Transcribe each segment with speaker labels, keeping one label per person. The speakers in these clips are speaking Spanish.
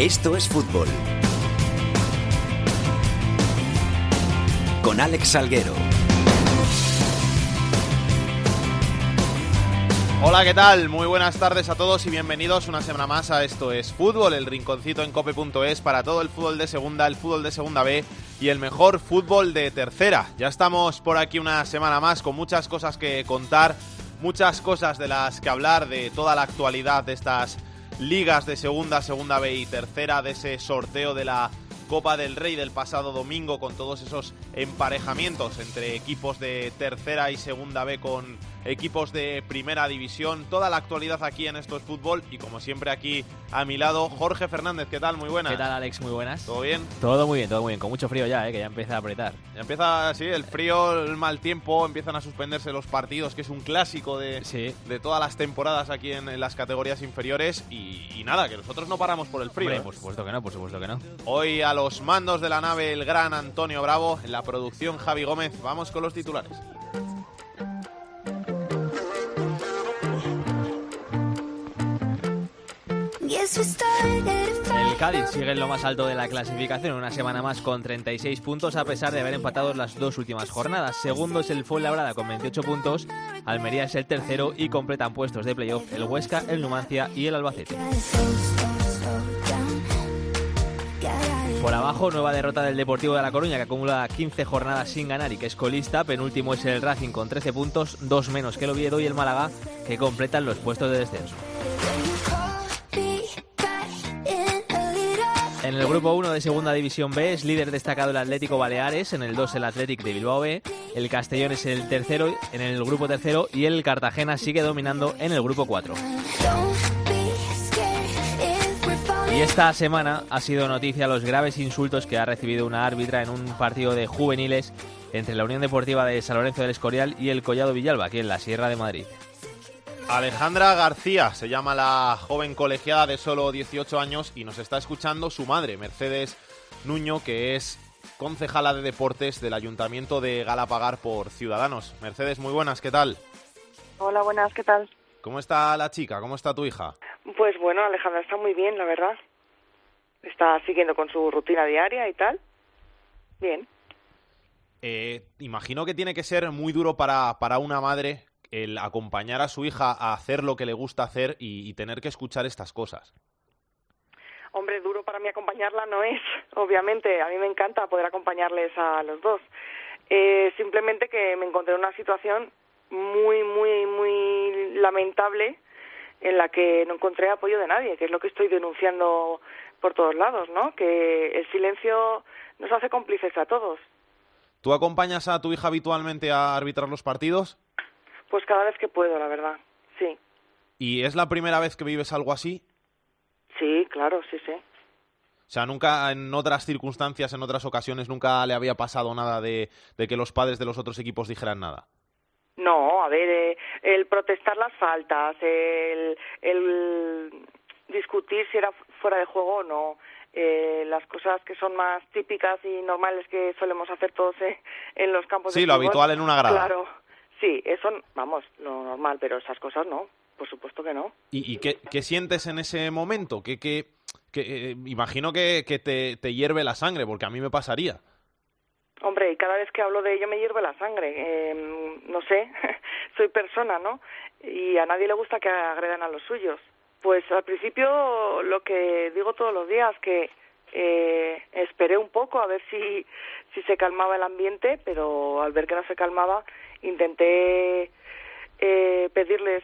Speaker 1: Esto es fútbol. Con Alex Salguero.
Speaker 2: Hola, ¿qué tal? Muy buenas tardes a todos y bienvenidos una semana más a Esto es Fútbol, el rinconcito en cope.es para todo el fútbol de segunda, el fútbol de segunda B y el mejor fútbol de tercera. Ya estamos por aquí una semana más con muchas cosas que contar, muchas cosas de las que hablar, de toda la actualidad de estas ligas de segunda, segunda B y tercera, de ese sorteo de la Copa del Rey del pasado domingo con todos esos emparejamientos entre equipos de tercera y segunda B con equipos de primera división. Toda la actualidad aquí en Esto es Fútbol y como siempre aquí a mi lado Jorge Fernández. ¿Qué tal? Muy buenas.
Speaker 3: ¿Qué tal Alex? Muy buenas.
Speaker 2: ¿Todo bien?
Speaker 3: Todo muy bien, todo muy bien. Con mucho frío ya, ¿eh? que ya empieza a apretar.
Speaker 2: Ya empieza, sí, el frío, el mal tiempo, empiezan a suspenderse los partidos, que es un clásico de,
Speaker 3: Sí.
Speaker 2: de todas las temporadas aquí en, en las categorías inferiores. Y, y nada, que nosotros no paramos por el frío.
Speaker 3: Hombre,
Speaker 2: ¿eh?
Speaker 3: por supuesto que no, por supuesto que no.
Speaker 2: Hoy a los mandos de la nave el gran Antonio Bravo, en la producción Javi Gómez. Vamos con los titulares.
Speaker 3: El Cádiz sigue en lo más alto de la clasificación, una semana más con 36 puntos a pesar de haber empatado las dos últimas jornadas. Segundo es el Fuenlabrada con 28 puntos, Almería es el tercero y completan puestos de playoff el Huesca, el Numancia y el Albacete. Por abajo, nueva derrota del Deportivo de La Coruña, que acumula 15 jornadas sin ganar y que es colista. Penúltimo es el Racing con 13 puntos, dos menos que el Oviedo y el Málaga, que completan los puestos de descenso. En el grupo 1 de Segunda División B es líder destacado el Atlético Baleares, en el 2 el Athletic de Bilbao B, el Castellón es el tercero en el grupo tercero y el Cartagena sigue dominando en el grupo 4. Y esta semana ha sido noticia los graves insultos que ha recibido una árbitra en un partido de juveniles entre la Unión Deportiva de San Lorenzo del Escorial y el Collado Villalba, aquí en la Sierra de Madrid.
Speaker 2: Alejandra García se llama la joven colegiada de solo 18 años y nos está escuchando su madre, Mercedes Nuño, que es concejala de deportes del Ayuntamiento de Galapagar por Ciudadanos. Mercedes, muy buenas, ¿qué tal?
Speaker 4: Hola, buenas, ¿qué tal?
Speaker 2: ¿Cómo está la chica? ¿Cómo está tu hija?
Speaker 4: Pues bueno, Alejandra está muy bien, la verdad. Está siguiendo con su rutina diaria y tal. Bien.
Speaker 2: Eh, imagino que tiene que ser muy duro para, para una madre el acompañar a su hija a hacer lo que le gusta hacer y, y tener que escuchar estas cosas.
Speaker 4: Hombre, duro para mí acompañarla no es, obviamente. A mí me encanta poder acompañarles a los dos. Eh, simplemente que me encontré en una situación muy, muy, muy lamentable en la que no encontré apoyo de nadie, que es lo que estoy denunciando por todos lados, ¿no? Que el silencio nos hace cómplices a todos.
Speaker 2: ¿Tú acompañas a tu hija habitualmente a arbitrar los partidos?
Speaker 4: Pues cada vez que puedo, la verdad. Sí,
Speaker 2: ¿Y es la primera vez que vives algo así?
Speaker 4: sí, claro, sí, sí.
Speaker 2: O sea, nunca en otras circunstancias, en otras ocasiones, nunca le había pasado nada de, de que los padres de los otros equipos dijeran nada.
Speaker 4: No, a ver, eh, el protestar las faltas, el, el discutir si era fuera de juego o no, eh, las cosas que son más típicas y normales que solemos hacer todos eh, en los campos de
Speaker 2: Sí, lo
Speaker 4: fútbol.
Speaker 2: habitual en una grada.
Speaker 4: Claro, sí, eso, vamos, lo normal, pero esas cosas no, por supuesto que no.
Speaker 2: ¿Y, y qué, qué sientes en ese momento? ¿Qué, qué, qué- eh, imagino que, que te, te hierve la sangre, porque a mí me pasaría.
Speaker 4: Hombre, y cada vez que hablo de ello me hierve la sangre. Eh, no sé, soy persona, ¿no? Y a nadie le gusta que agredan a los suyos. Pues al principio lo que digo todos los días, que eh, esperé un poco a ver si, si se calmaba el ambiente, pero al ver que no se calmaba, intenté eh, pedirles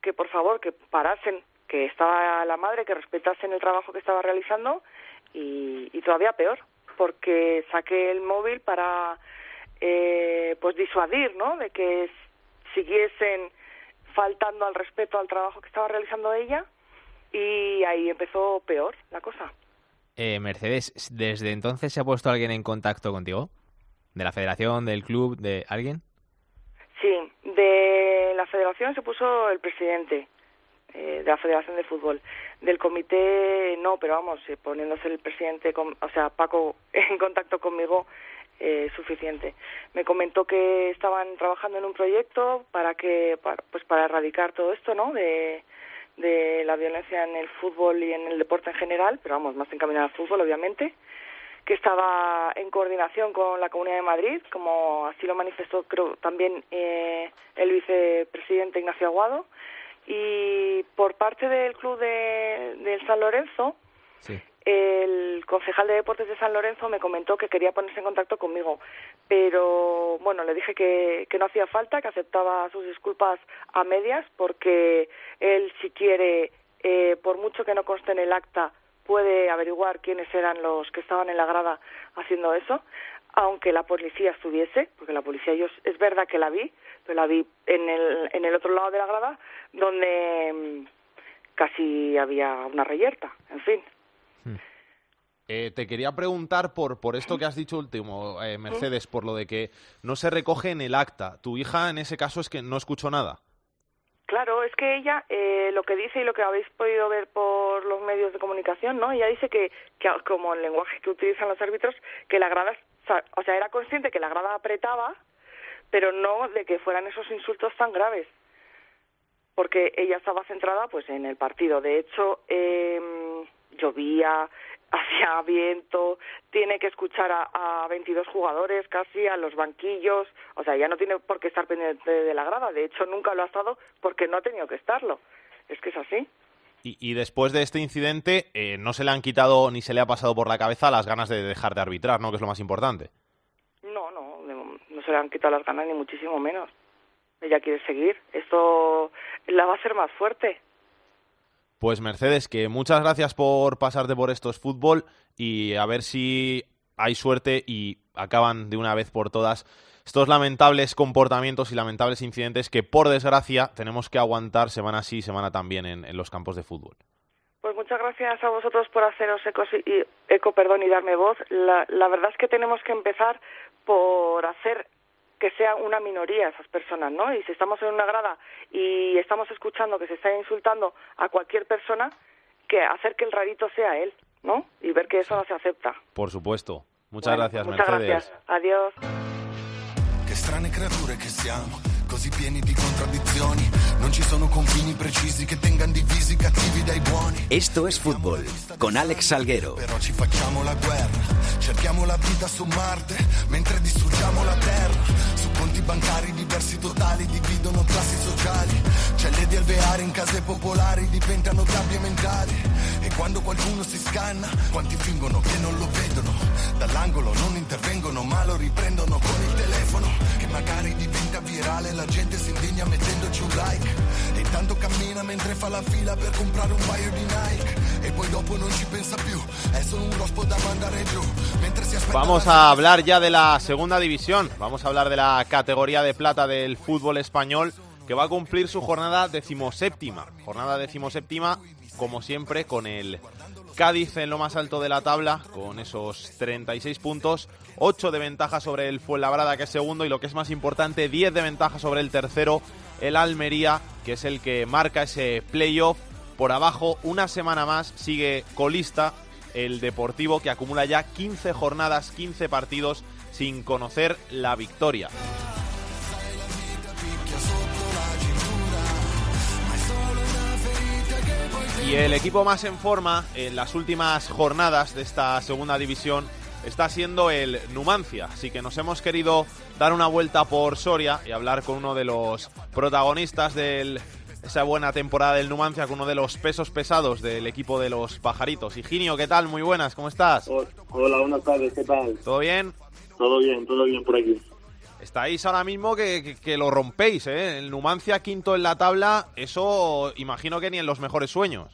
Speaker 4: que por favor que parasen, que estaba la madre, que respetasen el trabajo que estaba realizando y, y todavía peor, porque saqué el móvil para eh, pues disuadir, ¿no? De que siguiesen faltando al respeto al trabajo que estaba realizando ella y ahí empezó peor la cosa.
Speaker 3: Eh, Mercedes, ¿desde entonces se ha puesto alguien en contacto contigo? ¿De la federación, del club, de alguien?
Speaker 4: Sí, de la federación se puso el presidente eh, de la Federación de Fútbol. Del comité no, pero vamos, eh, poniéndose el presidente, o sea, Paco en contacto conmigo, eh, suficiente. Me comentó que estaban trabajando en un proyecto para que, para, pues para erradicar todo esto, ¿no? De, de la violencia en el fútbol y en el deporte en general, pero vamos, más encaminada al fútbol, obviamente, que estaba en coordinación con la Comunidad de Madrid, como así lo manifestó creo también eh, el vicepresidente Ignacio Aguado, y por parte del club de, del San Lorenzo, el concejal de deportes de San Lorenzo me comentó que quería ponerse en contacto conmigo, pero bueno, le dije que, que no hacía falta, que aceptaba sus disculpas a medias, porque él si quiere, eh, por mucho que no conste en el acta, puede averiguar quiénes eran los que estaban en la grada haciendo eso, aunque la policía estuviese, porque la policía yo es verdad que la vi, pero la vi en el, en el otro lado de la grada, donde mm, casi había una reyerta, en fin.
Speaker 2: Eh, te quería preguntar por, por esto que has dicho último, eh, Mercedes, por lo de que no se recoge en el acta. Tu hija en ese caso es que no escuchó nada.
Speaker 4: Claro, es que ella eh, lo que dice y lo que habéis podido ver por los medios de comunicación, ¿no? Ella dice que, que como el lenguaje que utilizan los árbitros, que la grada, o sea, era consciente que la grada apretaba, pero no de que fueran esos insultos tan graves, porque ella estaba centrada, pues, en el partido. De hecho, eh, llovía, hacía viento, tiene que escuchar a, a 22 jugadores casi, a los banquillos, o sea, ya no tiene por qué estar pendiente de la grada, de hecho nunca lo ha estado porque no ha tenido que estarlo, es que es así.
Speaker 2: Y, y después de este incidente, eh, no se le han quitado ni se le ha pasado por la cabeza las ganas de dejar de arbitrar, ¿no? Que es lo más importante.
Speaker 4: No, no, no se le han quitado las ganas ni muchísimo menos. Ella quiere seguir, esto la va a hacer más fuerte.
Speaker 2: Pues Mercedes, que muchas gracias por pasarte por estos fútbol y a ver si hay suerte y acaban de una vez por todas estos lamentables comportamientos y lamentables incidentes que por desgracia tenemos que aguantar semana sí y semana también en, los campos de fútbol.
Speaker 4: Pues muchas gracias a vosotros por haceros eco, y, eco perdón, y darme voz. La verdad es que tenemos que empezar por hacer que sea una minoría esas personas, ¿no? Y si estamos en una grada y estamos escuchando que se está insultando a cualquier persona, que hacer que el rarito sea él, ¿no? Y ver que eso no se acepta.
Speaker 2: Por supuesto. Muchas bueno, gracias,
Speaker 4: muchas
Speaker 2: Mercedes.
Speaker 4: Gracias. Adiós.
Speaker 1: Che strane creature che siamo, così pieni di contraddizioni. Non ci sono confini precisi che tengano divisi i cattivi dai buoni.
Speaker 5: Esto es fútbol, con Alex Salguero.
Speaker 1: Però ci facciamo la guerra, cerchiamo la vita su Marte, mentre distruggiamo la terra. Su conti bancari diversi totali dividono classi sociali. Celle di alveare in case popolari diventano gabbie mentali. E quando qualcuno si scanna, quanti fingono che non lo vedono. Dall'angolo non intervengono, ma lo riprendono con il telefono. Che magari diventa virale, la gente si indigna mettendoci un like. E intanto cammina mentre fa la fila per comprare un paio di Nike. E poi dopo non ci pensa più, è solo un rospo da mandare giù. Mentre si aspetta
Speaker 2: Vamos a hablar ya de la segunda división. Vamos a hablar de la categoría de plata del fútbol español que va a cumplir su jornada decimoséptima. Jornada decimoséptima, como siempre, con el Cádiz en lo más alto de la tabla, con esos 36 puntos, 8 de ventaja sobre el Fuenlabrada, que es segundo, y lo que es más importante, 10 de ventaja sobre el tercero, el Almería, que es el que marca ese playoff. Por abajo, una semana más, sigue colista el Deportivo, que acumula ya 15 jornadas, 15 partidos sin conocer la victoria. Y el equipo más en forma en las últimas jornadas de esta segunda división está siendo el Numancia. Así que nos hemos querido dar una vuelta por Soria y hablar con uno de los protagonistas de esa buena temporada del Numancia, con uno de los pesos pesados del equipo de los pajaritos. Higinio, ¿qué tal? Muy buenas, ¿cómo estás?
Speaker 6: Hola, buenas tardes, ¿qué tal?
Speaker 2: ¿Todo bien?
Speaker 6: Todo bien, todo bien por aquí.
Speaker 2: Estáis ahora mismo que, que, que, lo rompéis, ¿eh? El Numancia quinto en la tabla, eso imagino que ni en los mejores sueños.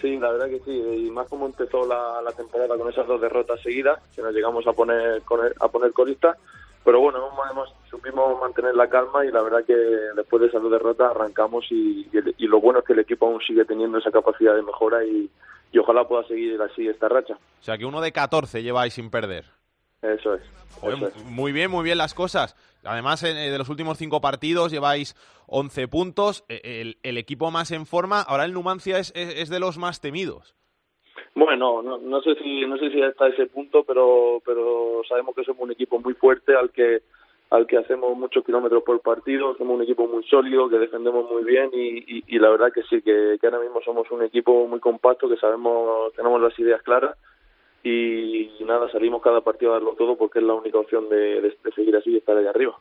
Speaker 6: Sí, la verdad que sí, y más como empezó la, la temporada con esas dos derrotas seguidas, que nos llegamos a poner a poner colista, pero bueno, hemos, supimos mantener la calma y la verdad que después de esas dos derrotas arrancamos y, y, y lo bueno es que el equipo aún sigue teniendo esa capacidad de mejora y, y ojalá pueda seguir así esta racha.
Speaker 2: O sea que uno de 14 lleváis sin perder.
Speaker 6: Eso es.
Speaker 2: Joder,
Speaker 6: eso es.
Speaker 2: Muy bien, muy bien las cosas. Además, eh, de los últimos cinco partidos lleváis 11 puntos. El, el, equipo más en forma. Ahora el Numancia es, es, es de los más temidos.
Speaker 6: Bueno, no, no sé si no sé si hasta ese punto, pero pero sabemos que somos un equipo muy fuerte al que al que hacemos muchos kilómetros por partido, somos un equipo muy sólido, que defendemos muy bien y, y, la verdad que sí, que, ahora mismo somos un equipo muy compacto, que sabemos, tenemos las ideas claras y, nada, salimos cada partido a darlo todo porque es la única opción de, de, seguir así y estar ahí arriba.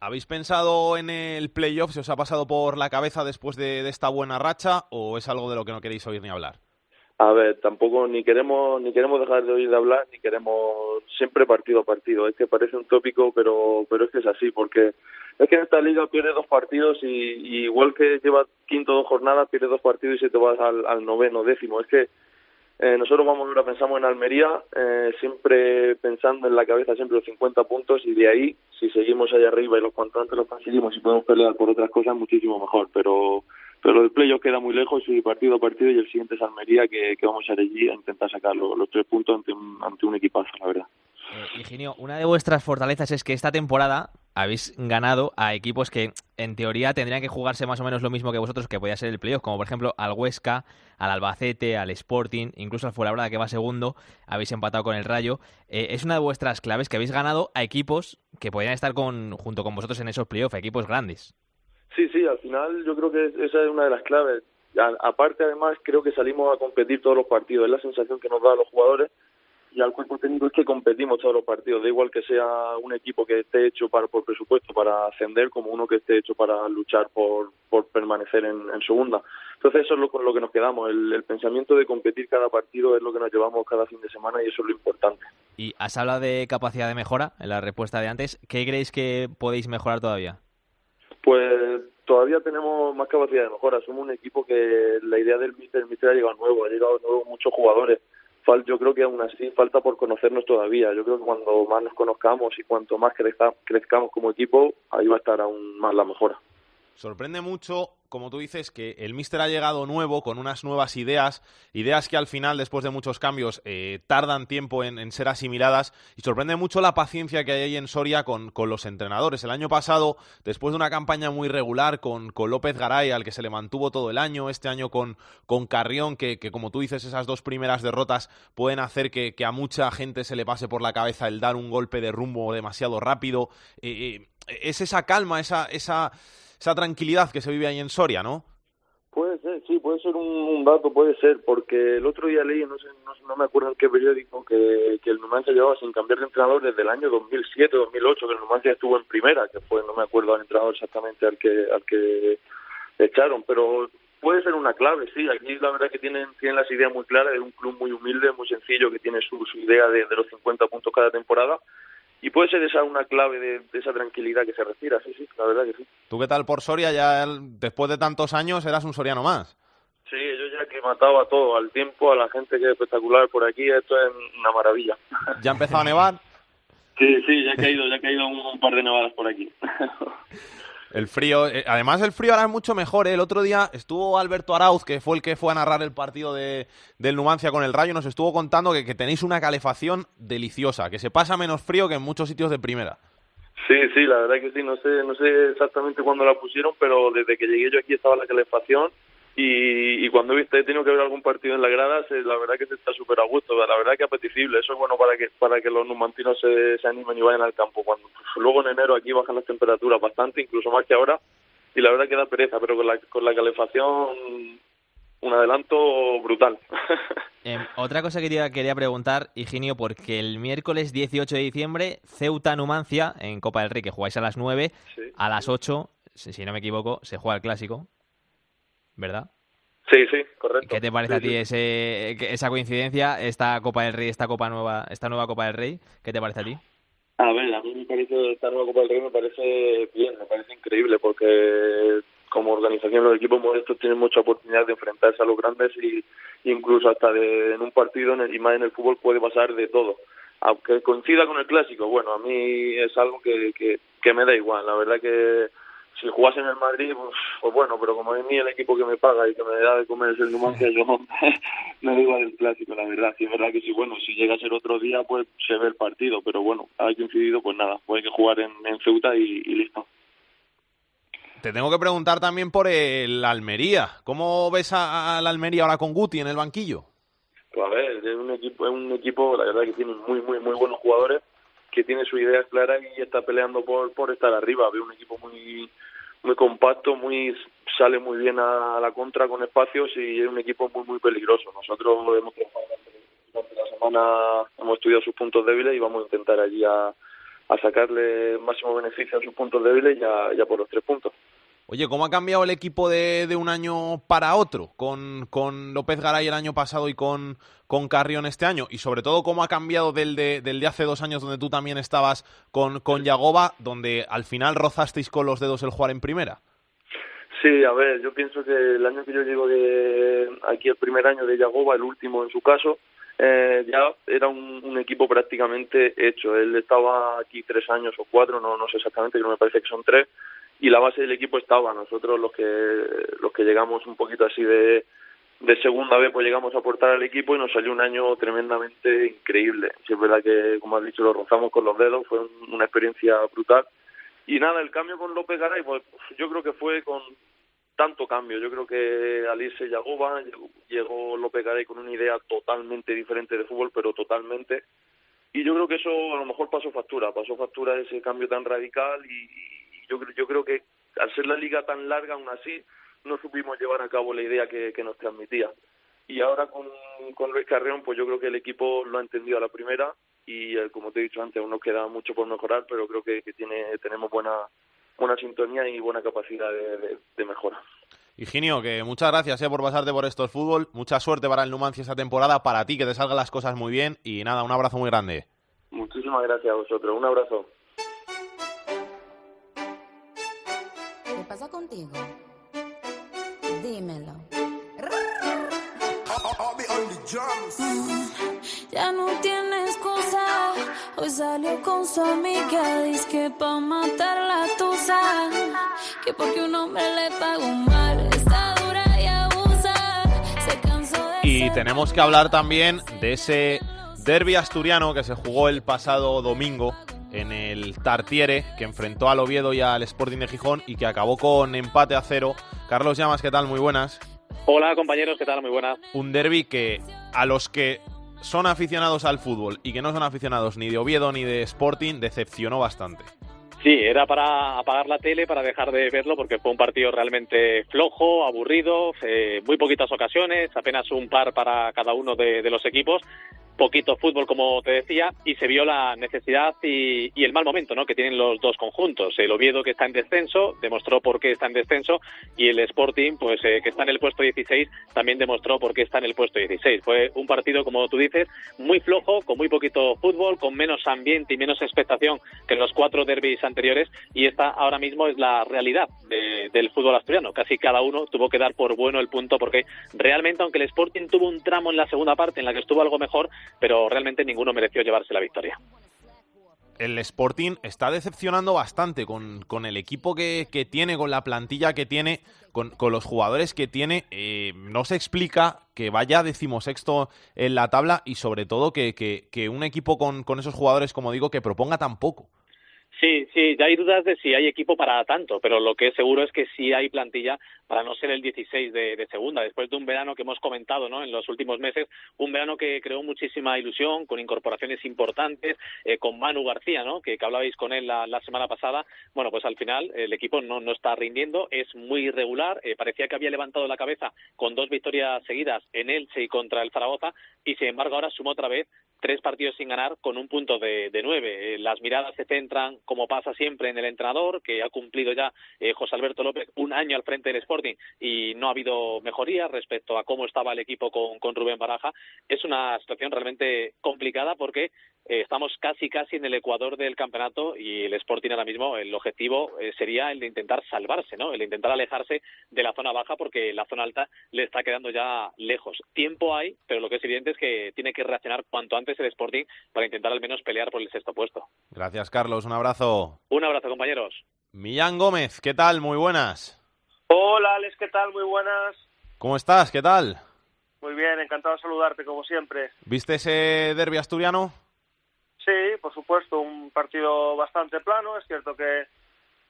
Speaker 2: ¿Habéis pensado en el playoff? ¿Se os ha pasado por la cabeza después de esta buena racha o es algo de lo que no queréis oír ni hablar?
Speaker 6: A ver, tampoco ni queremos ni queremos dejar de oír de hablar ni queremos siempre partido a partido. Es que parece un tópico, pero pero es que es así porque es que en esta liga pierde dos partidos y, igual que lleva quinto dos jornadas pierde dos partidos y se te vas al, noveno décimo. Es que eh, nosotros vamos ahora pensamos en Almería eh, siempre pensando en la cabeza siempre los 50 puntos y de ahí si seguimos allá arriba y los cuanto antes los conseguimos y podemos pelear por otras cosas muchísimo mejor. Pero pero el playoff queda muy lejos y partido a partido y el siguiente es Almería que, vamos a ir allí a intentar sacar los, tres puntos ante un, ante un equipazo, la verdad.
Speaker 3: Eh, una de vuestras fortalezas es que esta temporada habéis ganado a equipos que en teoría tendrían que jugarse más o menos lo mismo que vosotros, que podía ser el playoff, como por ejemplo al Huesca, al Albacete, al Sporting, incluso al Fuenlabrada que va segundo, habéis empatado con el Rayo. Eh, es una de vuestras claves que habéis ganado a equipos que podrían estar con, junto con vosotros en esos playoffs, equipos grandes.
Speaker 6: Sí, sí, al final yo creo que esa es una de las claves. aparte, además, creo que salimos a competir todos los partidos. Es la sensación que nos da a los jugadores y al cuerpo técnico es que competimos todos los partidos. Da igual que sea un equipo que esté hecho para, por presupuesto para ascender como uno que esté hecho para luchar por, por permanecer en, segunda. Entonces, eso es lo, con lo que nos quedamos. El, el pensamiento de competir cada partido es lo que nos llevamos cada fin de semana y eso es lo importante.
Speaker 3: Y has hablado de capacidad de mejora en la respuesta de antes. ¿Qué creéis que podéis mejorar todavía?
Speaker 6: Pues todavía tenemos más capacidad de mejora. Somos un equipo que la idea del míster, el míster ha llegado nuevo, ha llegado nuevo muchos jugadores. Yo creo que aún así falta por conocernos todavía. Yo creo que cuando más nos conozcamos y cuanto más crezcamos como equipo, ahí va a estar aún más la mejora.
Speaker 2: Sorprende mucho como tú dices, que el míster ha llegado nuevo, con unas nuevas ideas, ideas que al final, después de muchos cambios, eh, tardan tiempo en, ser asimiladas y sorprende mucho la paciencia que hay ahí en Soria con, los entrenadores. El año pasado, después de una campaña muy regular con, López Garay, al que se le mantuvo todo el año, este año con, con Carrión, que, como tú dices, esas dos primeras derrotas pueden hacer que, a mucha gente se le pase por la cabeza el dar un golpe de rumbo demasiado rápido. Eh, eh, es esa calma, esa... esa esa tranquilidad que se vive ahí en Soria, ¿no?
Speaker 6: Puede ser, sí, puede ser un, dato, puede ser, porque el otro día leí, no sé, no, me acuerdo en qué periódico, que, que el Numancia llevaba sin cambiar de entrenador desde el año 2007, 2008, que el Numancia estuvo en primera, que fue, no me acuerdo al entrenador exactamente al que, al que echaron, pero puede ser una clave, sí, aquí la verdad que tienen, tienen las ideas muy claras, es un club muy humilde, muy sencillo, que tiene su, su idea de, de los 50 puntos cada temporada, y puede ser esa una clave de, esa tranquilidad que se respira, sí, sí, la verdad que sí.
Speaker 2: ¿Tú qué tal por Soria? Ya después de tantos años eras un soriano más.
Speaker 6: Sí, yo ya que mataba a todo, al tiempo, a la gente que es espectacular por aquí, esto es una maravilla.
Speaker 2: ¿Ya ha empezado a nevar?
Speaker 6: Sí, sí, ya ha caído, ya ha caído un par de nevadas por aquí.
Speaker 2: El frío, eh, además el frío ahora es mucho mejor. ¿eh? El otro día estuvo Alberto Arauz, que fue el que fue a narrar el partido de, del Numancia con el Rayo, nos estuvo contando que, que, tenéis una calefacción deliciosa, que se pasa menos frío que en muchos sitios de primera.
Speaker 6: Sí, sí, la verdad que sí. No sé, no sé exactamente cuándo la pusieron, pero desde que llegué yo aquí estaba la calefacción y, cuando he tenido que ver algún partido en la grada, la verdad que se está súper a gusto, la verdad que apetecible, eso es bueno para que para que los numantinos se, se animen y vayan al campo. Cuando pues, luego en enero aquí bajan las temperaturas bastante, incluso más que ahora, y la verdad que da pereza, pero con la, con la calefacción un adelanto brutal.
Speaker 3: Em, otra cosa que te quería preguntar, Higinio, porque el miércoles 18 de diciembre, Ceuta-Numancia, en Copa del Rey, que jugáis a las 9, a las 8, si no me equivoco, se juega el Clásico. ¿Verdad?
Speaker 6: Sí, sí, correcto.
Speaker 3: ¿Qué te parece a ti ese, esa coincidencia, esta Copa del Rey, esta Copa nueva, esta nueva Copa del Rey? ¿Qué te parece a ti?
Speaker 6: A ver, a mí me parece esta nueva Copa del Rey me parece bien, me parece increíble porque como organización los equipos modestos tienen mucha oportunidad de enfrentarse a los grandes y incluso hasta de, en un partido en el, y más en el fútbol puede pasar de todo. Aunque coincida con el clásico, bueno, a mí es algo que, que, que me da igual. La verdad que si jugase en el Madrid, pues, pues, bueno, pero como es mí el equipo que me paga y que me da de comer es el Numancia, yo me da igual el clásico, la verdad. Sí, es verdad que sí, bueno, si llega a ser otro día, pues se ve el partido, pero bueno, hay que incidido, pues nada, pues hay que jugar en, Ceuta y, listo.
Speaker 2: Te tengo que preguntar también por el Almería. ¿Cómo ves al Almería ahora con Guti en el banquillo?
Speaker 6: Pues a ver, es un equipo, es un equipo, la verdad que tiene muy, muy, muy buenos jugadores que tiene sus ideas claras y está peleando por, por estar arriba. Veo un equipo muy muy compacto, muy sale muy bien a la contra con espacios y es un equipo muy muy peligroso. Nosotros hemos trabajado durante la semana, hemos estudiado sus puntos débiles y vamos a intentar allí a, a sacarle máximo beneficio a sus puntos débiles ya, ya por los tres puntos.
Speaker 2: Oye, ¿cómo ha cambiado el equipo de, de un año para otro con, con López Garay el año pasado y con, con Carrión este año? Y sobre todo, ¿cómo ha cambiado del de, del de hace dos años donde tú también estabas con, con Yagoba, donde al final rozasteis con los dedos el jugar en primera?
Speaker 6: Sí, a ver, yo pienso que el año que yo llego de aquí, el primer año de Yagoba, el último en su caso, eh, ya era un, equipo prácticamente hecho. Él estaba aquí tres años o cuatro, no, no sé exactamente, pero me parece que son tres, y la base del equipo estaba. Nosotros los que los que llegamos un poquito así de, de segunda vez, pues llegamos a aportar al equipo y nos salió un año tremendamente increíble. Si es verdad que, como has dicho, lo rozamos con los dedos, fue una experiencia brutal. Y nada, el cambio con López Garay, pues yo creo que fue con tanto cambio. Yo creo que al irse Yagoba, llegó López Garay con una idea totalmente diferente de fútbol, pero totalmente. Y yo creo que eso a lo mejor pasó factura, pasó factura ese cambio tan radical y, yo, yo creo que al ser la liga tan larga aún así no supimos llevar a cabo la idea que, que nos transmitía. Y ahora con, con Luis Carreón, pues yo creo que el equipo lo ha entendido a la primera y eh, como te he dicho antes, aún nos queda mucho por mejorar, pero creo que, que tiene, tenemos buena, buena sintonía y buena capacidad de, de, de mejora.
Speaker 2: Higinio, que muchas gracias eh, por pasarte por esto fútbol. Mucha suerte para el Numancia esta temporada, para ti, que te salgan las cosas muy bien. Y nada, un abrazo muy grande.
Speaker 6: Muchísimas gracias a vosotros. Un abrazo.
Speaker 7: ¿Qué pasa contigo? Dímelo.
Speaker 8: Ya no tienes excusa. Hoy salió con su amiga. Dice que pa' matar la tusa. Que porque un hombre le pagó mal. Está dura y abusa. Se cansó de
Speaker 2: Y tenemos que hablar también de ese derby asturiano que se jugó el pasado domingo en el Tartiere, que enfrentó al Oviedo y al Sporting de Gijón y que acabó con empate a cero. Carlos Llamas, ¿qué tal? Muy buenas.
Speaker 9: Hola compañeros, ¿qué tal? Muy buenas.
Speaker 2: Un derby que a los que son aficionados al fútbol y que no son aficionados ni de Oviedo ni de Sporting decepcionó bastante.
Speaker 9: Sí, era para apagar la tele, para dejar de verlo, porque fue un partido realmente flojo, aburrido, eh, muy poquitas ocasiones, apenas un par para cada uno de, de los equipos poquito fútbol, como te decía, y se vio la necesidad y, y, el mal momento ¿no? que tienen los dos conjuntos. El Oviedo, que está en descenso, demostró por qué está en descenso, y el Sporting, pues eh, que está en el puesto 16, también demostró por qué está en el puesto 16. Fue un partido, como tú dices, muy flojo, con muy poquito fútbol, con menos ambiente y menos expectación que en los cuatro derbis anteriores, y esta ahora mismo es la realidad de, del fútbol asturiano. Casi cada uno tuvo que dar por bueno el punto, porque realmente, aunque el Sporting tuvo un tramo en la segunda parte en la que estuvo algo mejor, pero realmente ninguno mereció llevarse la victoria.
Speaker 2: El Sporting está decepcionando bastante con, con el equipo que, que, tiene, con la plantilla que tiene, con, con los jugadores que tiene. Eh, no se explica que vaya decimosexto en la tabla y sobre todo que, que, que un equipo con, con esos jugadores, como digo, que proponga tan poco.
Speaker 9: Sí, sí, ya hay dudas de si hay equipo para tanto, pero lo que es seguro es que sí hay plantilla para no ser el 16 de, segunda, después de un verano que hemos comentado ¿no? en los últimos meses, un verano que creó muchísima ilusión, con incorporaciones importantes, eh, con Manu García, ¿no? que, que hablabais con él la, semana pasada, bueno, pues al final el equipo no, no está rindiendo, es muy irregular, eh, parecía que había levantado la cabeza con dos victorias seguidas en Elche y contra el Zaragoza, y sin embargo ahora sumó otra vez tres partidos sin ganar con un punto de, nueve. Eh, las miradas se centran, como pasa siempre, en el entrenador, que ha cumplido ya eh, José Alberto López un año al frente del Sporting y no ha habido mejoría respecto a cómo estaba el equipo con, con Rubén Baraja. Es una situación realmente complicada porque eh, estamos casi casi en el ecuador del campeonato y el Sporting ahora mismo el objetivo eh, sería el de intentar salvarse, ¿no? El de intentar alejarse de la zona baja porque la zona alta le está quedando ya lejos. Tiempo hay, pero lo que es evidente es que tiene que reaccionar cuanto antes el Sporting para intentar al menos pelear por el sexto puesto.
Speaker 2: Gracias, Carlos. Un abrazo.
Speaker 9: Un abrazo, compañeros.
Speaker 2: Millán Gómez, ¿qué tal? Muy buenas.
Speaker 10: Hola, Alex, ¿qué tal? Muy buenas.
Speaker 2: ¿Cómo estás? ¿Qué tal?
Speaker 10: Muy bien, encantado de saludarte, como siempre.
Speaker 2: ¿Viste ese derbi asturiano?
Speaker 10: Sí, por supuesto, un partido bastante plano. Es cierto que,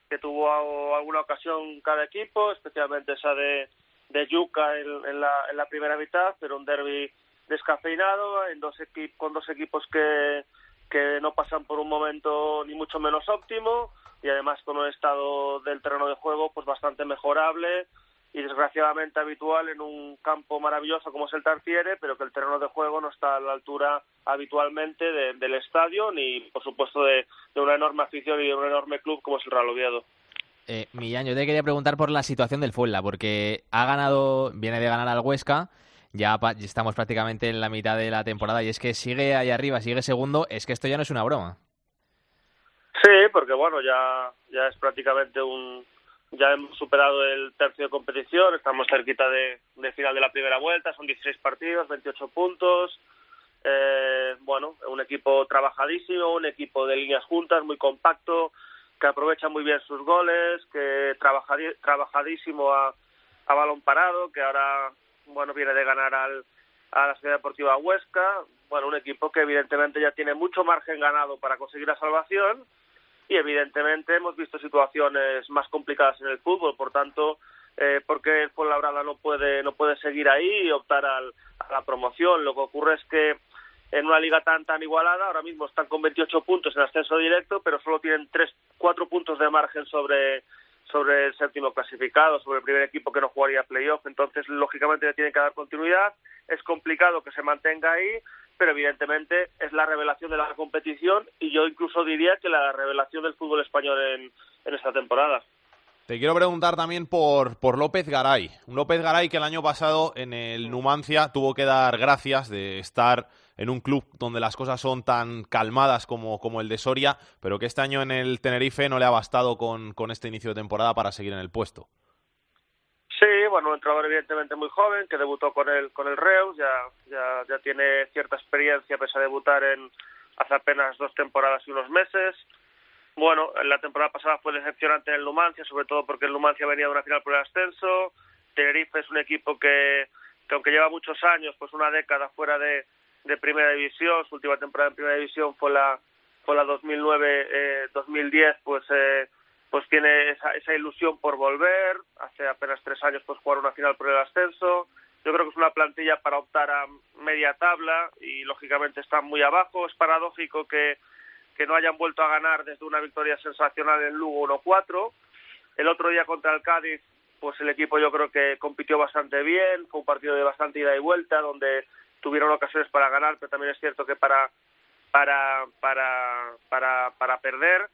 Speaker 10: que tuvo alguna ocasión cada equipo, especialmente esa de, de Yuca en, en, la, en la primera mitad, pero un derby descafeinado en dos con dos equipos que, que no pasan por un momento ni mucho menos óptimo y además con un estado del terreno de juego pues bastante mejorable y desgraciadamente habitual en un campo maravilloso como es el Tartiere, pero que el terreno de juego no está a la altura habitualmente del estadio ni, por supuesto, de, una enorme afición y de un enorme club como es el Real Oviedo.
Speaker 3: Eh, Millán, yo te quería preguntar por la situación del Fuenla, porque ha ganado, viene de ganar al Huesca, ya estamos prácticamente en la mitad de la temporada y es que sigue ahí arriba, sigue segundo, es que esto ya no es una broma.
Speaker 10: Sí, porque bueno, ya, ya es prácticamente un, ya hemos superado el tercio de competición, estamos cerquita de, final de la primera vuelta, son 16 partidos, 28 puntos. Eh, bueno, un equipo trabajadísimo, un equipo de líneas juntas, muy compacto, que aprovecha muy bien sus goles, que trabajadísimo a, a balón parado, que ahora bueno viene de ganar al, a la Ciudad Deportiva Huesca. Bueno, un equipo que evidentemente ya tiene mucho margen ganado para conseguir la salvación y evidentemente hemos visto situaciones más complicadas en el fútbol, por tanto, eh, porque el Fuenlabrada no puede no puede seguir ahí y optar al, a la promoción. Lo que ocurre es que en una liga tan tan igualada, ahora mismo están con 28 puntos en ascenso directo, pero solo tienen tres, cuatro puntos de margen sobre sobre el séptimo clasificado, sobre el primer equipo que no jugaría playoff, entonces lógicamente le tienen que dar continuidad, es complicado que se mantenga ahí, pero evidentemente es la revelación de la competición y yo incluso diría que la revelación del fútbol español en, en esta temporada.
Speaker 2: Te quiero preguntar también por, por López Garay. Un López Garay que el año pasado en el Numancia tuvo que dar gracias de estar en un club donde las cosas son tan calmadas como, como el de Soria, pero que este año en el Tenerife no le ha bastado con, con este inicio de temporada para seguir en el puesto.
Speaker 10: Sí, bueno, un entrenador evidentemente muy joven que debutó con el con el Reus, ya ya ya tiene cierta experiencia pese a debutar en hace apenas dos temporadas y unos meses. Bueno, la temporada pasada fue decepcionante en el Numancia, sobre todo porque el Numancia venía de una final por el ascenso. Tenerife es un equipo que, que aunque lleva muchos años, pues una década fuera de, primera división, su última temporada en primera división fue la fue la 2009 eh, 2010, pues eh, pues tiene esa, esa ilusión por volver. Hace apenas tres años pues jugar una final por el ascenso. Yo creo que es una plantilla para optar a media tabla y lógicamente están muy abajo. Es paradójico que que no hayan vuelto a ganar desde una victoria sensacional en Lugo 1-4. El otro día contra el Cádiz, pues el equipo yo creo que compitió bastante bien, fue un partido de bastante ida y vuelta, donde tuvieron ocasiones para ganar, pero también es cierto que para para para para, para perder,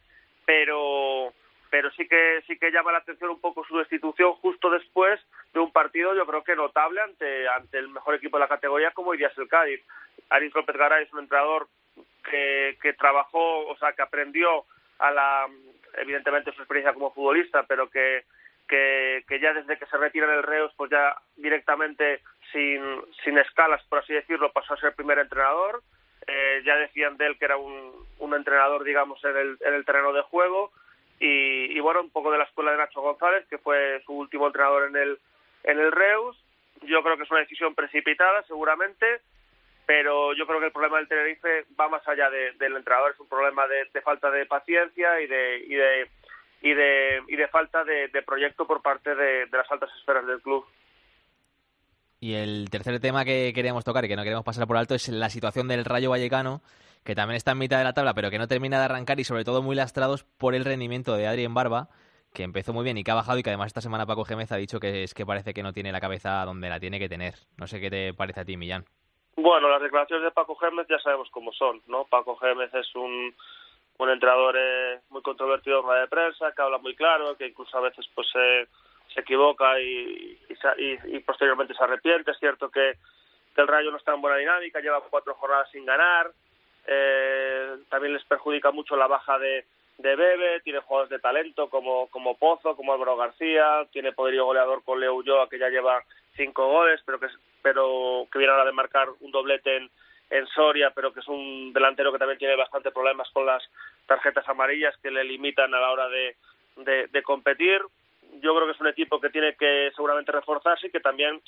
Speaker 10: pero pero sí que sí que llama la atención un poco su destitución justo después de un partido yo creo que notable ante ante el mejor equipo de la categoría como hoy es el Cádiz. Aris López Garay es un entrenador que, trabajó, o sea, que aprendió a la, evidentemente su experiencia como futbolista, pero que, que, ya desde que se retira en el Reus, pues ya directamente sin, sin escalas, por así decirlo, pasó a ser primer entrenador. Eh, ya decían de él que era un, un entrenador, digamos, en el, en el terreno de juego. Y, y, bueno, un poco de la escuela de Nacho González, que fue su último entrenador en el, en el Reus. Yo creo que es una decisión precipitada, seguramente, pero yo creo que el problema del Tenerife va más allá del entrenador, es un problema de, falta de paciencia y de, y de, y de, y de falta de, proyecto por parte de, las altas esferas del club.
Speaker 3: Y el tercer tema que queríamos tocar y que no queremos pasar por alto es la situación del Rayo Vallecano, que también está en mitad de la tabla, pero que no termina de arrancar y sobre todo muy lastrados por el rendimiento de Adrien Barba, que empezó muy bien y que ha bajado y que además esta semana Paco Gémez ha dicho que es que parece que no tiene la cabeza donde la tiene que tener. No sé qué te parece a ti, Millán.
Speaker 10: Bueno, las declaraciones de Paco Gémez ya sabemos cómo son, ¿no? Paco Gémez es un, un entrenador eh, muy controvertido en la de prensa, que habla muy claro, que incluso a veces pues se, se equivoca y, y, y, posteriormente se arrepiente. Es cierto que, que, el Rayo no está en buena dinámica, lleva cuatro jornadas sin ganar, eh, también les perjudica mucho la baja de, de Bebe, tiene jugadores de talento como, como Pozo, como Álvaro García, tiene poderío goleador con Leo Ulloa que ya lleva cinco goles, pero que pero que viene a la de marcar un doblete en, en Soria, pero que es un delantero que también tiene bastante problemas con las tarjetas amarillas que le limitan a la hora de, de, competir. Yo creo que es un equipo que tiene que seguramente reforzarse y que también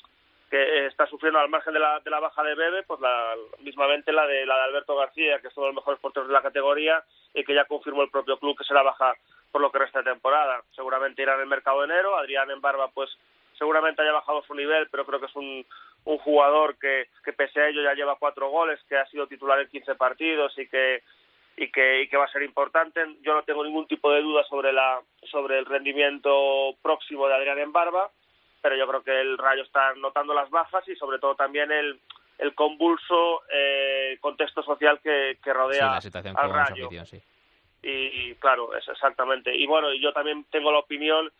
Speaker 10: que está sufriendo al margen de la, de la baja de Bebe, pues la, mismamente la de la de Alberto García, que es uno de los mejores porteros de la categoría y que ya confirmó el propio club que será baja por lo que resta de temporada. Seguramente irá en el mercado de enero. Adrián en Barba, pues seguramente haya bajado su nivel, pero creo que es un, un jugador que, que pese a ello ya lleva cuatro goles, que ha sido titular en 15 partidos y que y que, y que va a ser importante. Yo no tengo ningún tipo de duda sobre, la, sobre el rendimiento próximo de Adrián en Barba, pero yo creo que el Rayo está notando las bajas y sobre todo también el, el convulso eh, contexto social que, que rodea al Rayo. y, claro, es exactamente. Y bueno, yo también tengo la opinión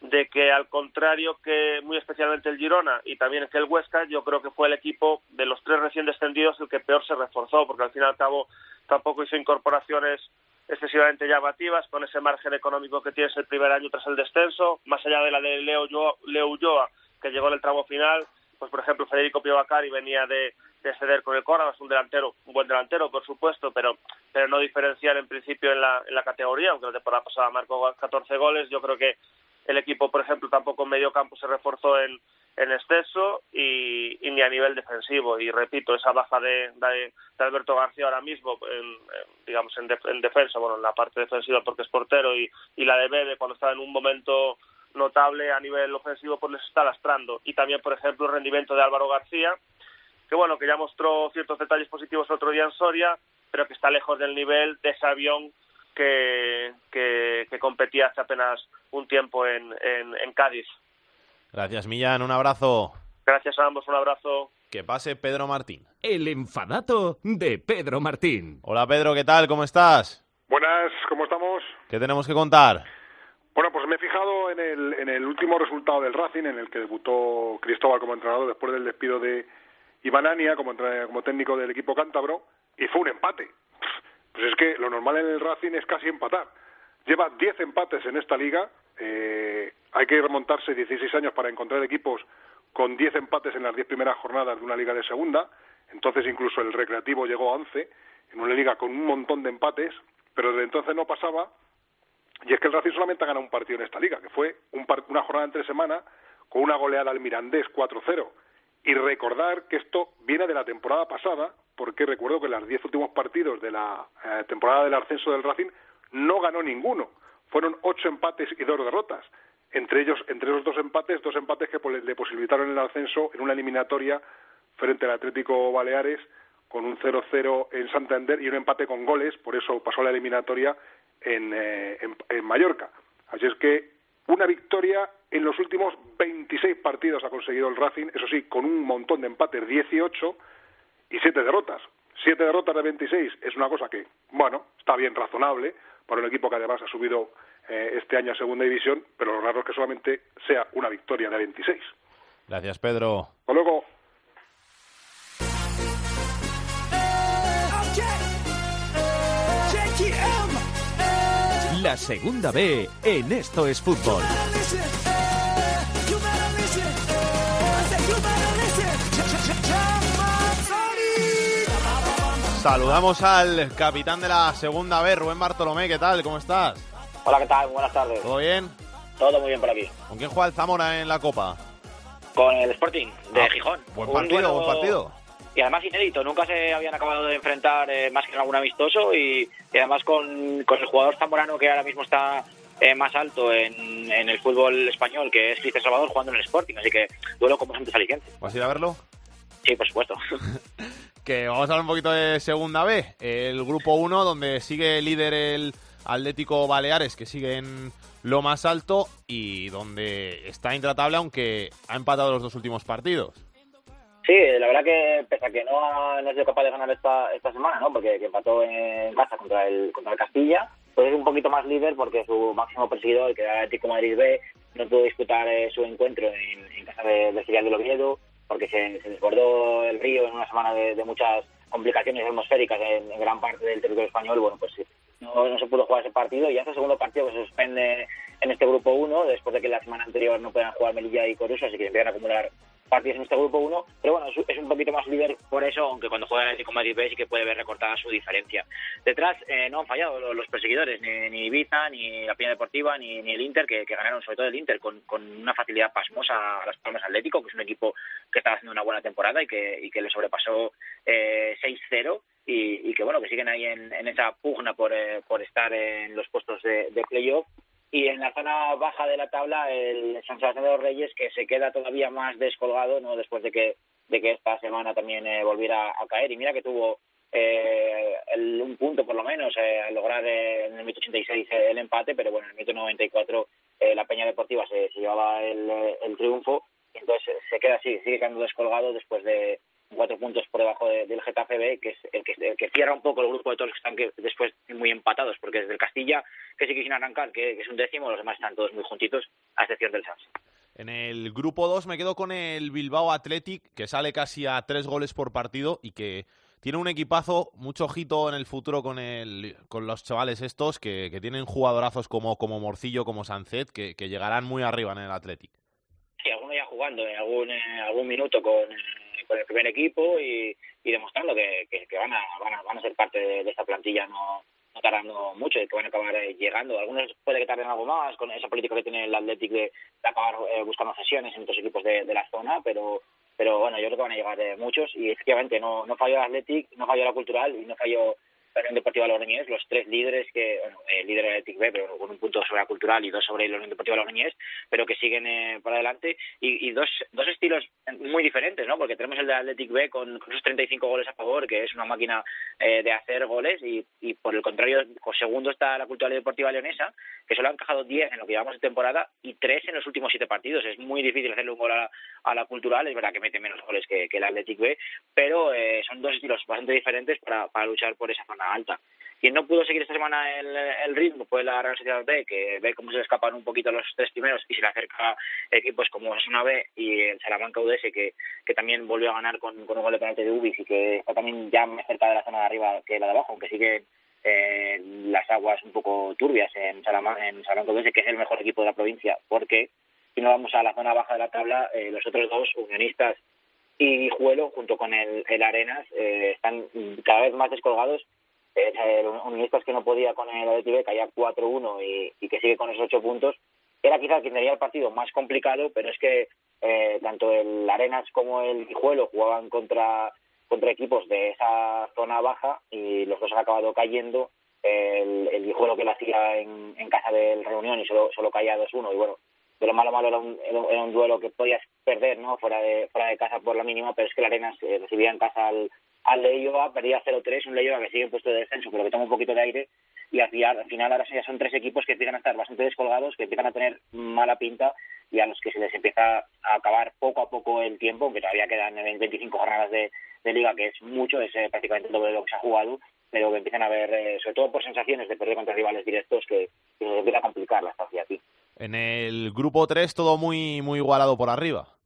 Speaker 10: de que al contrario que muy especialmente el Girona y también que el Huesca, yo creo que fue el equipo de los tres recién descendidos el que peor se reforzó, porque al fin y al cabo tampoco hizo incorporaciones excesivamente llamativas con ese margen económico que tienes el primer año tras el descenso, más allá de la de Leo, Leo Ulloa, que llegó en el tramo final, pues por ejemplo Federico Piovacari venía de, de ceder con el Córdoba, es un delantero, un buen delantero por supuesto, pero pero no diferenciar en principio en la, en la categoría, aunque la temporada pasada marcó 14 goles, yo creo que el equipo, por ejemplo, tampoco en medio campo se reforzó en, exceso y, ni a nivel defensivo. Y repito, esa baja de, de, Alberto García ahora mismo, en, digamos, en, en, defensa, bueno, en la parte defensiva porque es portero y, y la de Bebe cuando está en un momento notable a nivel ofensivo, pues les está lastrando. Y también, por ejemplo, el rendimiento de Álvaro García, que bueno, que ya mostró ciertos detalles positivos el otro día en Soria, pero que está lejos del nivel de ese avión que, que, competía hace apenas un tiempo en, en, Cádiz.
Speaker 2: Gracias, Millán. Un abrazo.
Speaker 10: Gracias a ambos. Un abrazo.
Speaker 2: Que pase Pedro Martín.
Speaker 5: El enfadato de Pedro Martín.
Speaker 2: Hola, Pedro. ¿Qué tal? ¿Cómo estás?
Speaker 11: Buenas. ¿Cómo estamos?
Speaker 2: ¿Qué tenemos que contar?
Speaker 11: Bueno, pues me he fijado en el, en el último resultado del Racing, en el que debutó Cristóbal como entrenador después del despido de Iván Ania como, como técnico del equipo cántabro, y fue un empate. Pues es que lo normal en el Racing es casi empatar. Lleva 10 empates en esta liga. Eh, hay que remontarse 16 años para encontrar equipos con 10 empates en las 10 primeras jornadas de una liga de segunda. Entonces incluso el Recreativo llegó a 11 en una liga con un montón de empates, pero desde entonces no pasaba. Y es que el Racing solamente ha ganado un partido en esta liga, que fue un una jornada entre semana con una goleada al Mirandés 4-0. Y recordar que esto viene de la temporada pasada, porque recuerdo que en los diez últimos partidos de la eh, temporada del ascenso del Racing no ganó ninguno. Fueron ocho empates y dos derrotas. Entre ellos, entre esos dos empates, dos empates que le posibilitaron el ascenso en una eliminatoria frente al Atlético Baleares con un 0-0 en Santander y un empate con goles, por eso pasó a la eliminatoria en, eh, en Mallorca. Así es que una victoria en los últimos 26 partidos ha conseguido el Racing, eso sí, con un montón de empates, 18, y siete derrotas. Siete derrotas de 26 es una cosa que, bueno, está bien razonable para un equipo que además ha subido eh, este año a Segunda División, pero lo raro es que solamente sea una victoria de 26.
Speaker 2: Gracias, Pedro.
Speaker 11: Hasta luego.
Speaker 5: La segunda B en Esto es Fútbol.
Speaker 2: Saludamos al capitán de la segunda vez, Rubén Bartolomé. ¿Qué tal? ¿Cómo estás?
Speaker 12: Hola, ¿qué tal? Buenas tardes.
Speaker 2: ¿Todo bien?
Speaker 12: Todo muy bien por aquí.
Speaker 2: ¿Con quién juega el Zamora en la Copa?
Speaker 12: Con el Sporting de ah, Gijón.
Speaker 2: Buen partido, buen partido.
Speaker 12: Y además inédito, nunca se habían acabado de enfrentar eh, más que en algún amistoso y, además con, con, el jugador zamorano que ahora mismo está eh, más alto en, en, el fútbol español, que es Cristian Salvador, jugando en el Sporting. Así que duelo como siempre aliciente.
Speaker 2: ¿Vas a ir a verlo?
Speaker 12: Sí, por supuesto.
Speaker 2: que vamos a hablar un poquito de Segunda B, el grupo 1, donde sigue líder el Atlético Baleares, que sigue en lo más alto y donde está intratable, aunque ha empatado los dos últimos partidos.
Speaker 12: Sí, la verdad que pese a que no ha, no sido capaz de ganar esta, esta semana, ¿no? porque empató en casa contra el, contra el Castilla, pues es un poquito más líder porque su máximo perseguidor, que era el Atlético Madrid B, no pudo disputar eh, su encuentro en, casa de, de Filial de Oviedo porque se, desbordó el río en una semana de, muchas complicaciones atmosféricas en, gran parte del territorio español. Bueno, pues no, no se pudo jugar ese partido y el segundo partido que se suspende en este grupo 1, después de que la semana anterior no puedan jugar Melilla y Coruso, así que empiezan a acumular partidos en este grupo 1, pero bueno, es, un poquito más líder por eso, aunque cuando juega el Atlético Madrid B sí que puede ver recortada su diferencia. Detrás eh, no han fallado los, perseguidores, ni, ni, Ibiza, ni la Peña Deportiva, ni, el Inter, que, ganaron sobre todo el Inter con, una facilidad pasmosa a las Palmas Atlético, que es un equipo que está haciendo una buena temporada y que, y que le sobrepasó eh, 6-0 y, que bueno, que siguen ahí en, esa pugna por, eh, por estar en los puestos de, de playoff y en la zona baja de la tabla el San Sebastián de los Reyes que se queda todavía más descolgado no después de que de que esta semana también eh, volviera a caer. Y mira que tuvo eh, el, un punto por lo menos, eh, al lograr eh, en el minuto 86 el empate, pero bueno, en el minuto 94 la Peña Deportiva se, llevaba el, el triunfo, y entonces se queda así, sigue quedando descolgado después de cuatro puntos por debajo del Getafe B, que es el que, el que, cierra un poco el grupo de todos los que están que después muy empatados, porque desde el Castilla, que sí quisieron arrancar, que, es un décimo, los demás están todos muy juntitos, a excepción del Sans.
Speaker 2: En el grupo 2 me quedo con el Bilbao Athletic, que sale casi a tres goles por partido y que tiene un equipazo, mucho ojito en el futuro con, el, con los chavales estos, que, que tienen jugadorazos como, como Morcillo, como Sancet, que, que, llegarán muy arriba en el Athletic.
Speaker 12: Sí, alguno ya jugando en algún, algún minuto con, con, el primer equipo y, y demostrando que, van, a, van, a, van a ser parte de, esta plantilla no, tardando mucho y que van a acabar eh, llegando. Algunos puede que tarden algo más con esa política que tiene el Athletic de, acabar eh, buscando sesiones en otros equipos de, de la zona, pero pero bueno, yo creo que van a llegar eh, muchos y efectivamente no, no falló el Athletic, no falló la Cultural y no falló Unión Deportiva Logroñés, los tres líderes que, bueno, el líder del Athletic B, pero con un punto sobre la Cultural y dos sobre la Unión Deportiva Logroñés, pero que siguen eh, para adelante y, dos, dos estilos muy diferentes, ¿no? Porque tenemos el de Athletic B con, con esos 35 goles a favor, que es una máquina eh, de hacer goles y, por el contrario, con segundo está la Cultural Deportiva Leonesa, que solo ha encajado 10 en lo que llevamos de temporada y 3 en los últimos 7 partidos. Es muy difícil hacerle un gol a, la Cultural, es verdad que mete menos goles que, que el Athletic B, pero eh, son dos estilos bastante diferentes para, para luchar por esa zona alta. Quien no pudo seguir esta semana el, el ritmo fue la Real Sociedad B, que ve cómo se le escapan un poquito los tres primeros y se le acerca equipos como una B y el Salamanca UDS, que, que también volvió a ganar con, con un gol de penalti de Ubis y que está también ya más cerca de la zona de arriba que la de abajo, aunque sigue eh, las aguas un poco turbias en Salamanca, en Salamanca UDS, que es el mejor equipo de la provincia, porque si no vamos a la zona baja de la tabla, eh, los otros dos, Unionistas y Juelo, junto con el, el Arenas, eh, están cada vez más descolgados eh, Unionistas que no podía con el Athletic caía 4-1 y, que sigue con esos 8 puntos, era quizá quien tenía el partido más complicado, pero es que eh, tanto el Arenas como el Guijuelo jugaban contra, contra equipos de esa zona baja y los dos han acabado cayendo. El, el Guijuelo que lo hacía en, en casa del Reunión y solo, solo caía 2-1 y bueno, de lo malo malo era un, era un duelo que podías perder no fuera de fuera de casa por la mínima pero es que el Arenas eh, recibía en casa al, al Leioa, perdía 0-3, un Leioa que sigue en puesto de descenso, pero que toma un poquito de aire, y al final, al final ahora ya son tres equipos que empiezan a estar bastante descolgados, que empiezan a tener mala pinta y a los que se les empieza a acabar poco a poco el tiempo, aunque todavía quedan 25 jornadas de, liga, que es mucho, es eh, prácticamente el doble de lo que se ha jugado, pero que empiezan a ver, eh, sobre todo por sensaciones de perder contra rivales directos, que, que se empieza a complicar la estancia aquí.
Speaker 2: En el grupo 3 todo muy, muy igualado por arriba.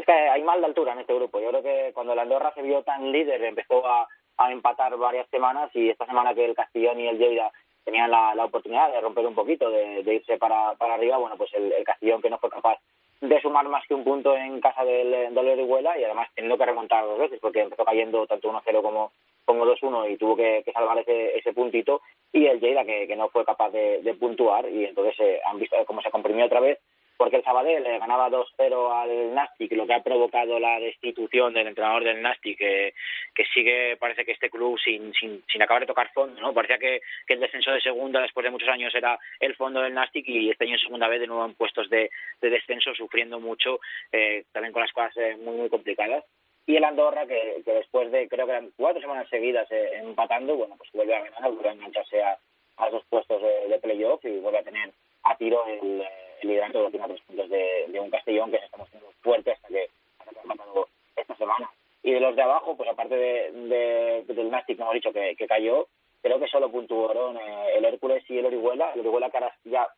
Speaker 12: Es que hay mal de altura en este grupo. Yo creo que cuando el Andorra se vio tan líder empezó a, empatar varias semanas y esta semana que el Castellón y el Lleida tenían la, la oportunidad de romper un poquito, de, de irse para, arriba, bueno, pues el, el, Castellón que no fue capaz de sumar más que un punto en casa del, del Orihuela y además teniendo que remontar dos veces porque empezó cayendo tanto 1-0 como, como 2-1 y tuvo que, salvar ese, ese puntito y el Lleida que, que no fue capaz de, de puntuar y entonces eh, han visto cómo se comprimió otra vez porque el Sabadell le ganaba 2-0 al Nastic, lo que ha provocado la destitución del entrenador del Nastic, que, que sigue, parece que este club sin, sin, sin acabar de tocar fondo, ¿no? Parecía que, que el descenso de segunda después de muchos años era el fondo del Nastic y este año en segunda vez de nuevo en puestos de, de descenso, sufriendo mucho, eh, también con las cosas eh, muy, muy complicadas. Y el Andorra, que, que después de, creo que eran cuatro semanas seguidas eh, empatando, bueno, pues vuelve a ganar, vuelve a engancharse a, a esos puestos de, de playoff y vuelve a tener a tiro el liderando los últimos puntos de, de, un Castellón que se está mostrando fuerte hasta que, ha empatado esta semana. Y de los de abajo, pues aparte de, de, del Nastic, hemos dicho que, que cayó, creo que solo puntuaron eh, el Hércules y el Orihuela. El Orihuela que ahora ya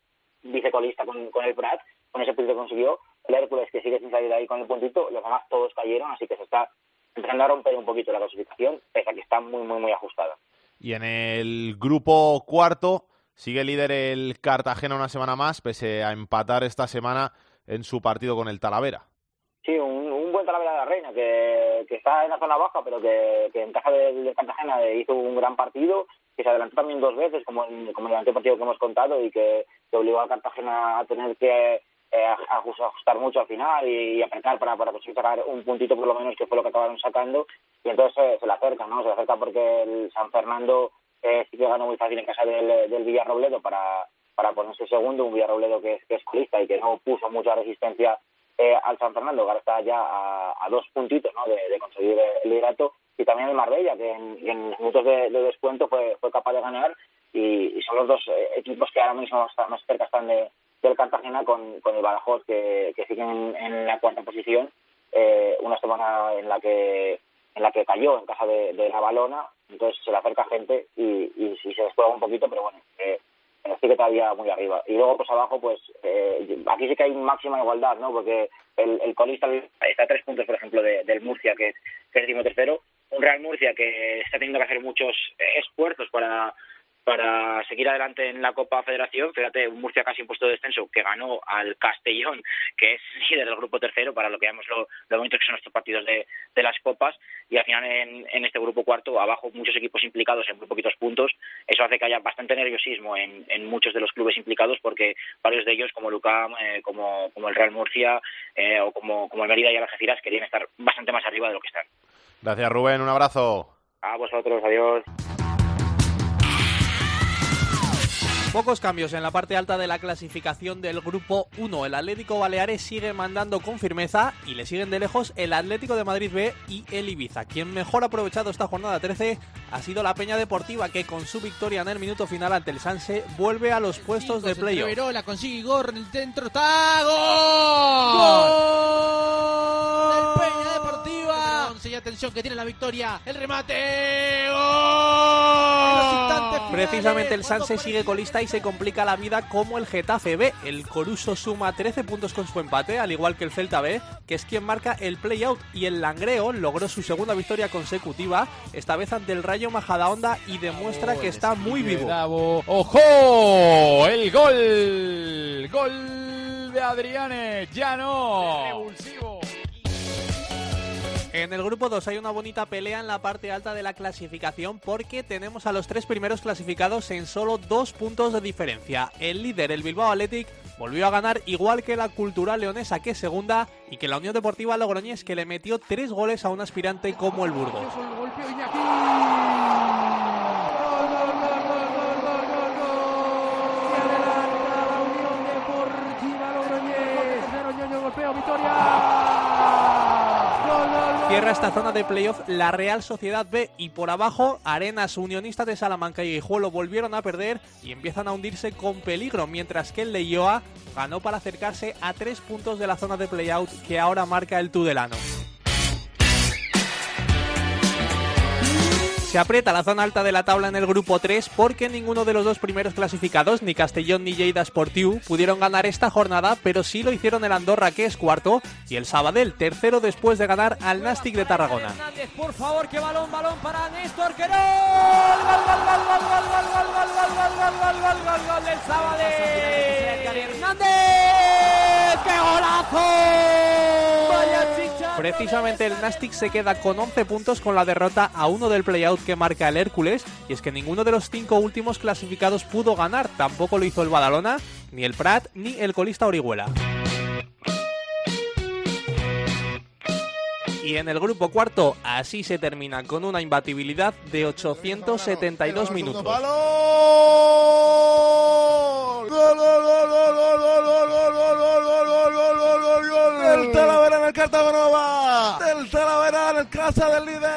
Speaker 12: vicecolista con, con el Prat, con ese punto que consiguió. El Hércules que sigue sin salir ahí con el puntito. Los demás todos cayeron, así que se está empezando a romper un poquito la clasificación, pese a que está muy, muy, muy ajustada.
Speaker 2: Y en el grupo cuarto Sigue líder el Cartagena una semana más, pese a empatar esta semana en su partido con el Talavera.
Speaker 12: Sí, un, un buen Talavera de la Reina, que, que, está en la zona baja, pero que, que en casa del de Cartagena hizo un gran partido, que se adelantó también dos veces, como en, como en el antepartido que hemos contado, y que, obligó a Cartagena a tener que eh, ajustar mucho al final y, y apretar para, para conseguir un puntito por lo menos, que fue lo que acabaron sacando, y entonces eh, se le acerca, ¿no? Se le acerca porque el San Fernando eh, sí que ganó muy fácil en casa del, del Villarrobledo para, para ponerse segundo, un Villarrobledo que es, colista y que no puso mucha resistencia eh, al San Fernando, que ahora está ya a, dos puntitos ¿no? de, conseguir el liderato, y también el Marbella, que en, en minutos de, descuento fue, fue capaz de ganar. Y, son los dos eh, equipos que ahora mismo más cerca están de, del Cartagena con, con el Badajoz, que, que siguen en, la cuarta posición, eh, una semana en la que en la que cayó en casa de, de la Balona, entonces se le acerca gente y, y, se descuelga un poquito, pero bueno, eh, sigue todavía muy arriba. Y luego, pues abajo, pues eh, aquí sí que hay máxima igualdad, ¿no? Porque el, el colista está a tres puntos, por ejemplo, del Murcia, que es, que es tercero, un Real Murcia que está teniendo que hacer muchos esfuerzos para para seguir adelante en la Copa Federación. Fíjate, un Murcia casi en puesto de descenso que ganó al Castellón, que es líder del grupo tercero, para lo que vemos lo, lo bonito que son estos partidos de, de las Copas. Y al final en, en, este grupo cuarto, abajo muchos equipos implicados en muy poquitos puntos. Eso hace que haya bastante nerviosismo en, en muchos de los clubes implicados porque varios de ellos, como Lucam, eh, como, como el Real Murcia eh, o como, como el Mérida y el Algeciras, querían estar bastante más arriba de lo que están.
Speaker 2: Gracias Rubén, un abrazo.
Speaker 12: A vosotros, adiós.
Speaker 13: Pocos cambios en la parte alta de la clasificación del grupo 1. El Atlético Baleares sigue mandando con firmeza y le siguen de lejos el Atlético de Madrid B y el Ibiza. Quien mejor ha aprovechado esta jornada 13 ha sido la Peña Deportiva que con su victoria en el minuto final ante el Sanse vuelve a los puestos de playoff.
Speaker 14: la consigue Igor el centro. ¡Está! ¡Gol! Peña Deportiva. Y atención que tiene la victoria. El remate.
Speaker 13: Precisamente el Sanse sigue colista y se complica la vida como el Getafe B. El Coruso suma 13 puntos con su empate, al igual que el Celta B, que es quien marca el play-out. Y el Langreo logró su segunda victoria consecutiva, esta vez ante el Rayo Majadahonda y demuestra que está muy vivo.
Speaker 14: ¡Ojo! El gol. Gol de Adriane. Ya no.
Speaker 13: En el grupo 2 hay una bonita pelea en la parte alta de la clasificación porque tenemos a los tres primeros clasificados en solo dos puntos de diferencia. El líder, el Bilbao Athletic, volvió a ganar igual que la Cultural Leonesa que segunda y que la Unión Deportiva Logroñés que le metió tres goles a un aspirante como el Burgos. Cierra esta zona de playoff la Real Sociedad B y por abajo Arenas Unionista de Salamanca y Guijuelo volvieron a perder y empiezan a hundirse con peligro, mientras que el Leioa ganó para acercarse a tres puntos de la zona de playout que ahora marca el Tudelano. Se aprieta la zona alta de la tabla en el grupo 3 porque ninguno de los dos primeros clasificados, ni Castellón ni Lleida Sportiu, pudieron ganar esta jornada, pero sí lo hicieron el Andorra, que es cuarto, y el Sabadell, tercero después de ganar al Nastic de Tarragona.
Speaker 14: por favor, que balón, balón para Néstor, que gol, gol, del Sabadell. Hernández, qué golazo.
Speaker 13: Precisamente el Nastic se queda con 11 puntos con la derrota a uno del playout que marca el Hércules y es que ninguno de los cinco últimos clasificados pudo ganar, tampoco lo hizo el Badalona, ni el Prat, ni el colista Orihuela. Y en el grupo cuarto, así se termina con una imbatibilidad de 872 minutos.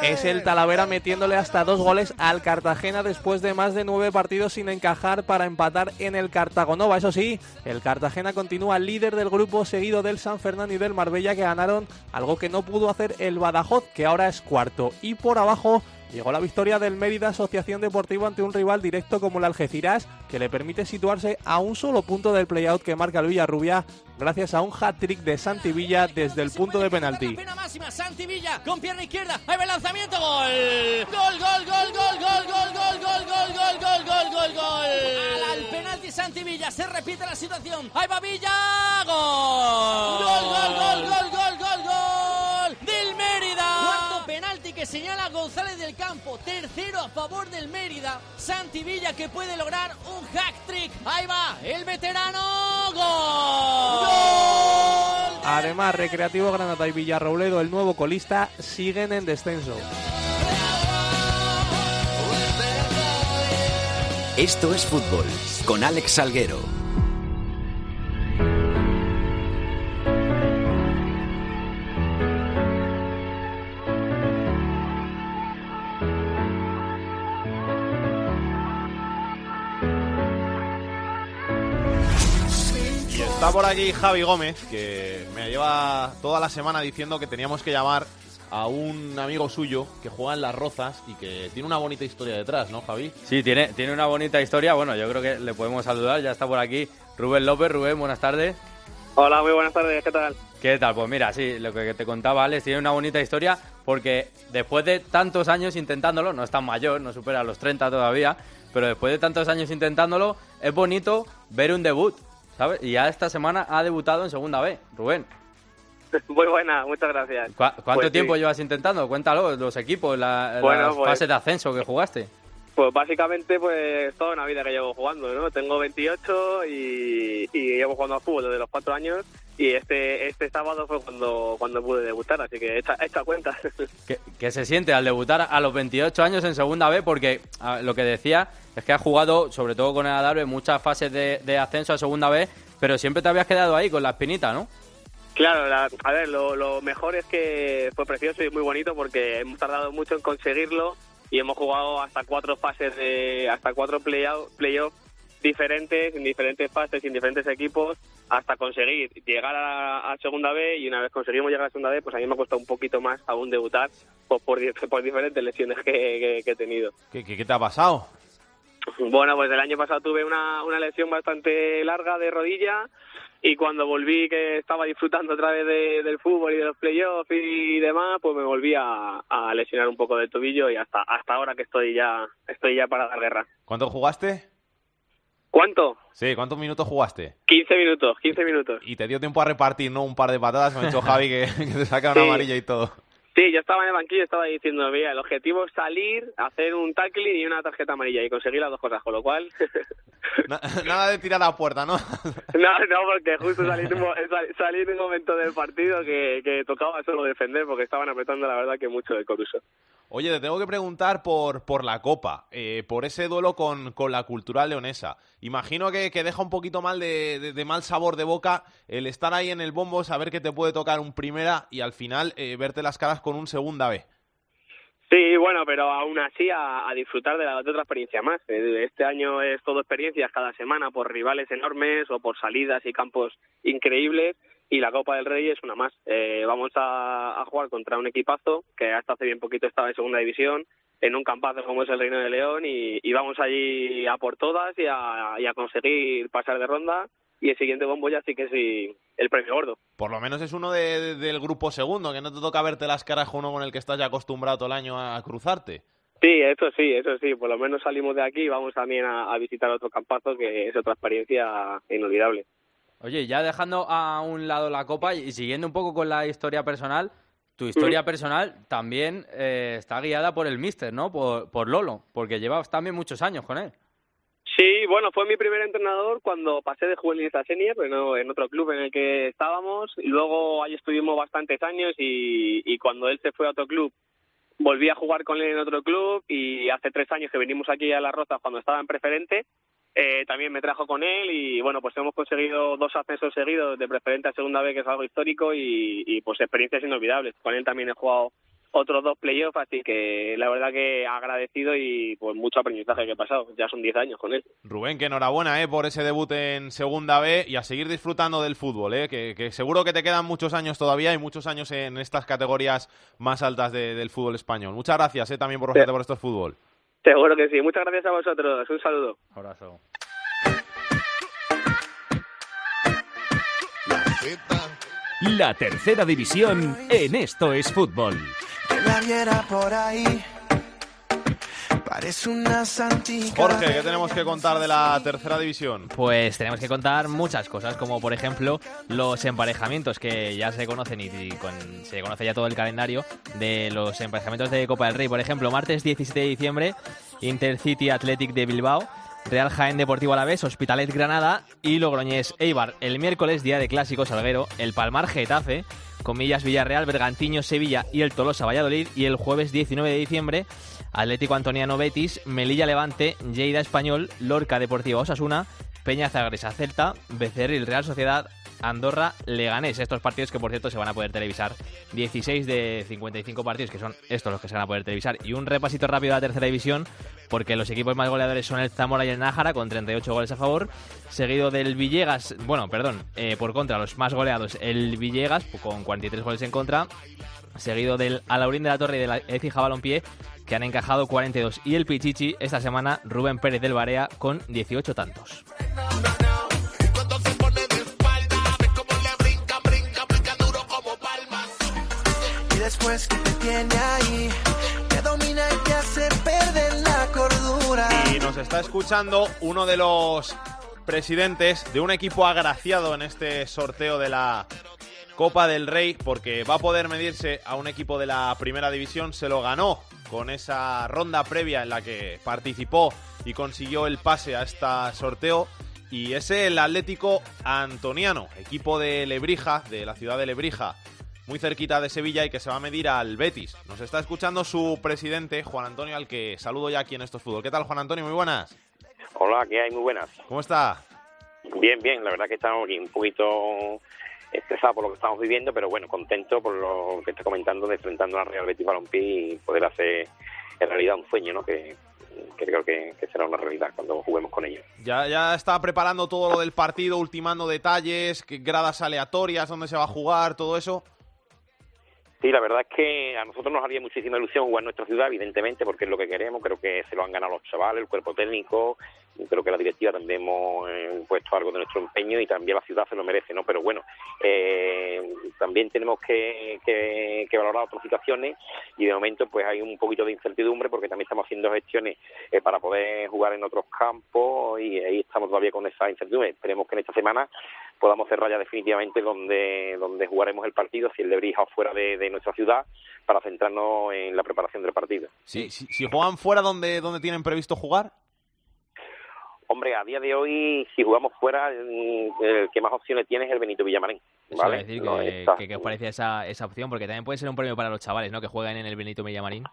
Speaker 13: Es el Talavera metiéndole hasta dos goles al Cartagena después de más de nueve partidos sin encajar para empatar en el Cartagonova. Eso sí, el Cartagena continúa líder del grupo seguido del San Fernando y del Marbella que ganaron algo que no pudo hacer el Badajoz que ahora es cuarto. Y por abajo Llegó la victoria del Mérida Asociación Deportiva ante un rival directo como el Algeciras, que le permite situarse a un solo punto del playout que marca el Villarrubia, gracias a un hat-trick de Santi Villa desde el punto de penalti.
Speaker 14: máxima, Santi Villa con pierna izquierda, ahí va el lanzamiento, gol. Gol, gol, gol, gol, gol, gol, gol, gol, gol, gol, gol, gol, gol, gol. Al penalti Santi Villa, se repite la situación, ahí va Villa, gol. Gol, gol, gol, gol, gol, gol, gol. Que señala González del Campo, tercero a favor del Mérida. Santi Villa que puede lograr un hack trick. Ahí va, el veterano, gol.
Speaker 13: Además, Recreativo Granada y Villarrobledo, el nuevo colista, siguen en descenso.
Speaker 15: Esto es fútbol con Alex Salguero.
Speaker 2: Está por aquí Javi Gómez, que me lleva toda la semana diciendo que teníamos que llamar a un amigo suyo que juega en Las Rozas y que tiene una bonita historia detrás, ¿no, Javi?
Speaker 16: Sí, tiene, tiene una bonita historia. Bueno, yo creo que le podemos saludar. Ya está por aquí Rubén López. Rubén, buenas tardes.
Speaker 17: Hola, muy buenas tardes. ¿Qué tal?
Speaker 16: ¿Qué tal? Pues mira, sí, lo que te contaba Alex tiene una bonita historia porque después de tantos años intentándolo, no es tan mayor, no supera los 30 todavía, pero después de tantos años intentándolo, es bonito ver un debut, ¿sabes? Y ya esta semana ha debutado en Segunda B, Rubén.
Speaker 17: Muy buena, muchas gracias.
Speaker 16: ¿Cuánto pues tiempo llevas intentando? Cuéntalo, los equipos, la, las pues fases de ascenso que jugaste.
Speaker 17: Pues básicamente, pues toda una vida que llevo jugando, ¿no? Tengo 28 y, y llevo jugando al fútbol desde los cuatro años y este este sábado fue cuando cuando pude debutar, así que esta, esta cuenta.
Speaker 16: ¿Qué, se siente al debutar a los 28 años en Segunda B? Porque lo que decía es que has jugado, sobre todo con el Adarve, muchas fases de, de ascenso a Segunda B, pero siempre te habías quedado ahí con la espinita, ¿no?
Speaker 17: Claro, a ver, lo, lo, mejor es que fue precioso y muy bonito porque hemos tardado mucho en conseguirlo y hemos jugado hasta cuatro fases de, hasta cuatro playoffs play diferentes, en diferentes fases y en diferentes equipos, hasta conseguir llegar a, segunda B y una vez conseguimos llegar a segunda B, pues a mí me ha costado un poquito más aún debutar pues, por, por, diferentes lesiones que, he tenido.
Speaker 2: ¿Qué, ¿Qué, te ha pasado?
Speaker 17: Bueno, pues el año pasado tuve una, una lesión bastante larga de rodilla y cuando volví que estaba disfrutando otra vez del fútbol y de los playoffs y demás, pues me volví a, lesionar un poco del tobillo y hasta hasta ahora que estoy ya estoy ya para dar guerra.
Speaker 2: ¿Cuánto jugaste?
Speaker 17: ¿Cuánto?
Speaker 2: Sí, ¿cuántos minutos jugaste?
Speaker 17: 15 minutos, 15 minutos.
Speaker 2: Y te dio tiempo a repartir, ¿no? Un par de patadas, me ha dicho Javi que, te saca una amarilla y todo.
Speaker 17: Sí, yo estaba en el banquillo y estaba diciendo, mira, el objetivo es salir, hacer un tackling y una tarjeta amarilla y conseguir las dos cosas, con lo cual...
Speaker 2: nada de tirar a la puerta, ¿no?
Speaker 17: no, no, porque justo salí, en un momento del partido que, que tocaba solo defender porque estaban apretando la verdad que mucho el Coruso.
Speaker 2: Oye, te tengo que preguntar por, por la Copa, eh, por ese duelo con, con, la cultural leonesa. Imagino que, que deja un poquito mal de, de, mal sabor de boca el estar ahí en el bombo, saber que te puede tocar un primera y al final eh, verte las caras con un segunda B.
Speaker 17: Sí, bueno, pero aún así a, disfrutar de, la, otra experiencia más. Este año es todo experiencias cada semana por rivales enormes o por salidas y campos increíbles y la Copa del Rey es una más. Eh, vamos a, jugar contra un equipazo que hasta hace bien poquito estaba en segunda división, en un campazo como es el Reino de León y, vamos allí a por todas y a, y a conseguir pasar de ronda y el siguiente bombo ya sí que sí el premio gordo.
Speaker 2: Por lo menos es uno del grupo segundo, que no te toca verte las caras uno con el que estás ya acostumbrado todo el año a cruzarte.
Speaker 17: Sí, eso sí, eso sí. Por lo menos salimos de aquí y vamos también a visitar otro campazo que es otra experiencia inolvidable.
Speaker 16: Oye, ya dejando a un lado la copa y siguiendo un poco con la historia personal, tu historia personal también eh, está guiada por el Mister, ¿no? Por, por Lolo, porque llevas también muchos años con él.
Speaker 17: Sí, bueno, fue mi primer entrenador cuando pasé de juveniles a senior, pero en otro club en el que estábamos. Y luego ahí estuvimos bastantes años y, y cuando él se fue a otro club, volví a jugar con él en otro club y hace tres años que venimos aquí a La Roza cuando estaba en preferente eh, también me trajo con él y bueno, pues hemos conseguido dos ascensos seguidos de preferente a segunda vez, que es algo histórico y, y pues experiencias inolvidables. Con él también he jugado otros dos playoffs, así que la verdad que agradecido y pues mucho aprendizaje que he pasado. Ya son 10 años con él.
Speaker 2: Rubén, que enhorabuena ¿eh? por ese debut en Segunda B y a seguir disfrutando del fútbol, ¿eh? que, seguro que te quedan muchos años todavía y muchos años en estas categorías más altas del fútbol español. Muchas gracias ¿eh? también por ofrecerte por estos fútbol.
Speaker 17: Seguro que sí. Muchas gracias a vosotros. Un saludo.
Speaker 16: Abrazo.
Speaker 5: La tercera división en Esto es Fútbol.
Speaker 2: por ahí. Jorge, ¿qué tenemos que contar de la tercera división?
Speaker 3: Pues tenemos que contar muchas cosas, como por ejemplo los emparejamientos que ya se conocen y, se conoce ya todo el calendario de los emparejamientos de Copa del Rey. Por ejemplo, martes 17 de diciembre, Intercity Athletic de Bilbao. Real Jaén Deportivo Alavés, Hospitalet Granada y Logroñés Eibar. El miércoles, día de clásico salguero, el Palmar Getafe, Comillas Villarreal, Bergantiño Sevilla y el Tolosa Valladolid. Y el jueves 19 de diciembre, Atlético Antoniano Betis, Melilla Levante, Lleida Español, Lorca Deportiva Osasuna, Peña Zagresa Celta, Becerril Real Sociedad, Andorra Leganés. Estos partidos que por cierto se van a poder televisar 16 de 55 partidos que son estos los que se van a poder televisar y un repasito rápido a la tercera división porque los equipos más goleadores son el Zamora y el Nájara con 38 goles a favor, seguido del Villegas, bueno, perdón, eh, por contra los más goleados el Villegas con 43 goles en contra, seguido del Alaurín de la Torre y del Ecija Balompié que han encajado 42 y el Pichichi esta semana Rubén Pérez del Barea con 18 tantos.
Speaker 1: después que te tiene ahí, te domina y te hace perder la cordura.
Speaker 2: Y nos está escuchando uno de los presidentes de un equipo agraciado en este sorteo de la Copa del Rey, porque va a poder medirse a un equipo de la primera división. Se lo ganó con esa ronda previa en la que participó y consiguió el pase a este sorteo. Y es el Atlético Antoniano, equipo de Lebrija, de la ciudad de Lebrija, muy cerquita de Sevilla y que se va a medir al Betis. Nos está escuchando su presidente, Juan Antonio, al que saludo ya aquí en estos fútbol. ¿Qué tal, Juan Antonio? Muy buenas.
Speaker 18: Hola, ¿qué hay? Muy buenas.
Speaker 2: ¿Cómo está?
Speaker 18: Bien, bien. La verdad que estamos aquí un poquito estresado por lo que estamos viviendo, pero bueno, contento por lo que está comentando de enfrentando a Real Betis Balompié y poder hacer en realidad un sueño, ¿no? Que, creo que, será una realidad cuando juguemos con ellos.
Speaker 2: Ya, ya está preparando todo lo del partido, ultimando detalles, gradas aleatorias, dónde se va a jugar, todo eso.
Speaker 18: Sí, la verdad es que a nosotros nos haría muchísima ilusión jugar en nuestra ciudad, evidentemente, porque es lo que queremos. Creo que se lo han ganado los chavales, el cuerpo técnico. Creo que la directiva también hemos eh, puesto algo de nuestro empeño y también la ciudad se lo merece, ¿no? Pero bueno, eh, también tenemos que, que, valorar otras situaciones y de momento pues hay un poquito de incertidumbre porque también estamos haciendo gestiones eh, para poder jugar en otros campos y ahí estamos todavía con esa incertidumbre. Esperemos que en esta semana podamos cerrar ya definitivamente donde, donde jugaremos el partido, si el de Brija o fuera de, nuestra ciudad, para centrarnos en la preparación del partido.
Speaker 2: Sí, si, si juegan fuera, ¿dónde, ¿dónde tienen previsto jugar?
Speaker 18: Hombre, a día de hoy, si jugamos fuera, el que más opciones tiene es el Benito Villamarín. ¿vale?
Speaker 3: decir que, ¿qué os parece esa, esa opción? Porque también puede ser un premio para los chavales, ¿no? Que jueguen en el Benito Villamarín.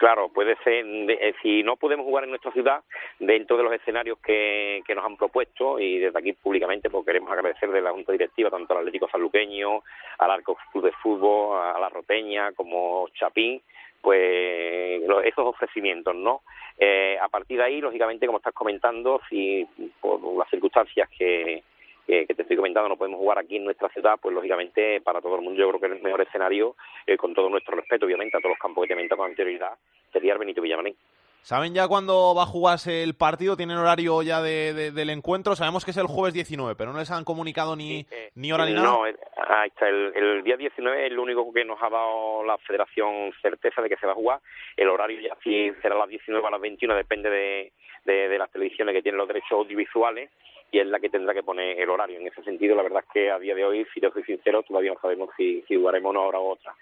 Speaker 18: Claro, puede ser, eh, si no podemos jugar en nuestra ciudad, dentro de los escenarios que, que nos han propuesto, y desde aquí públicamente pues queremos agradecer de la Junta Directiva tanto al Atlético Sanluqueño, al Arco Club de Fútbol, a la Roteña, como Chapín, pues esos ofrecimientos, ¿no? Eh, a partir de ahí, lógicamente, como estás comentando, si por las circunstancias que, que, te estoy comentando no podemos jugar aquí en nuestra ciudad, pues lógicamente para todo el mundo yo creo que es el mejor escenario, eh, con todo nuestro respeto, obviamente, a todos los campos que te he con anterioridad, sería el Benito Villamarín.
Speaker 2: ¿Saben ya cuándo va a jugarse el partido? ¿Tienen horario ya de, del encuentro? Sabemos que es el jueves 19, pero no les han comunicado ni, eh, ni hora ni nada.
Speaker 18: No, ahí está. El, el, día 19 es lo único que nos ha dado la federación certeza de que se va a jugar. El horario ya sí será a las 19 a las 21, depende de, las televisiones que tienen los derechos audiovisuales y es la que tendrá que poner el horario. En ese sentido, la verdad es que a día de hoy, si yo soy sincero, todavía no sabemos si, si jugaremos una hora u otra.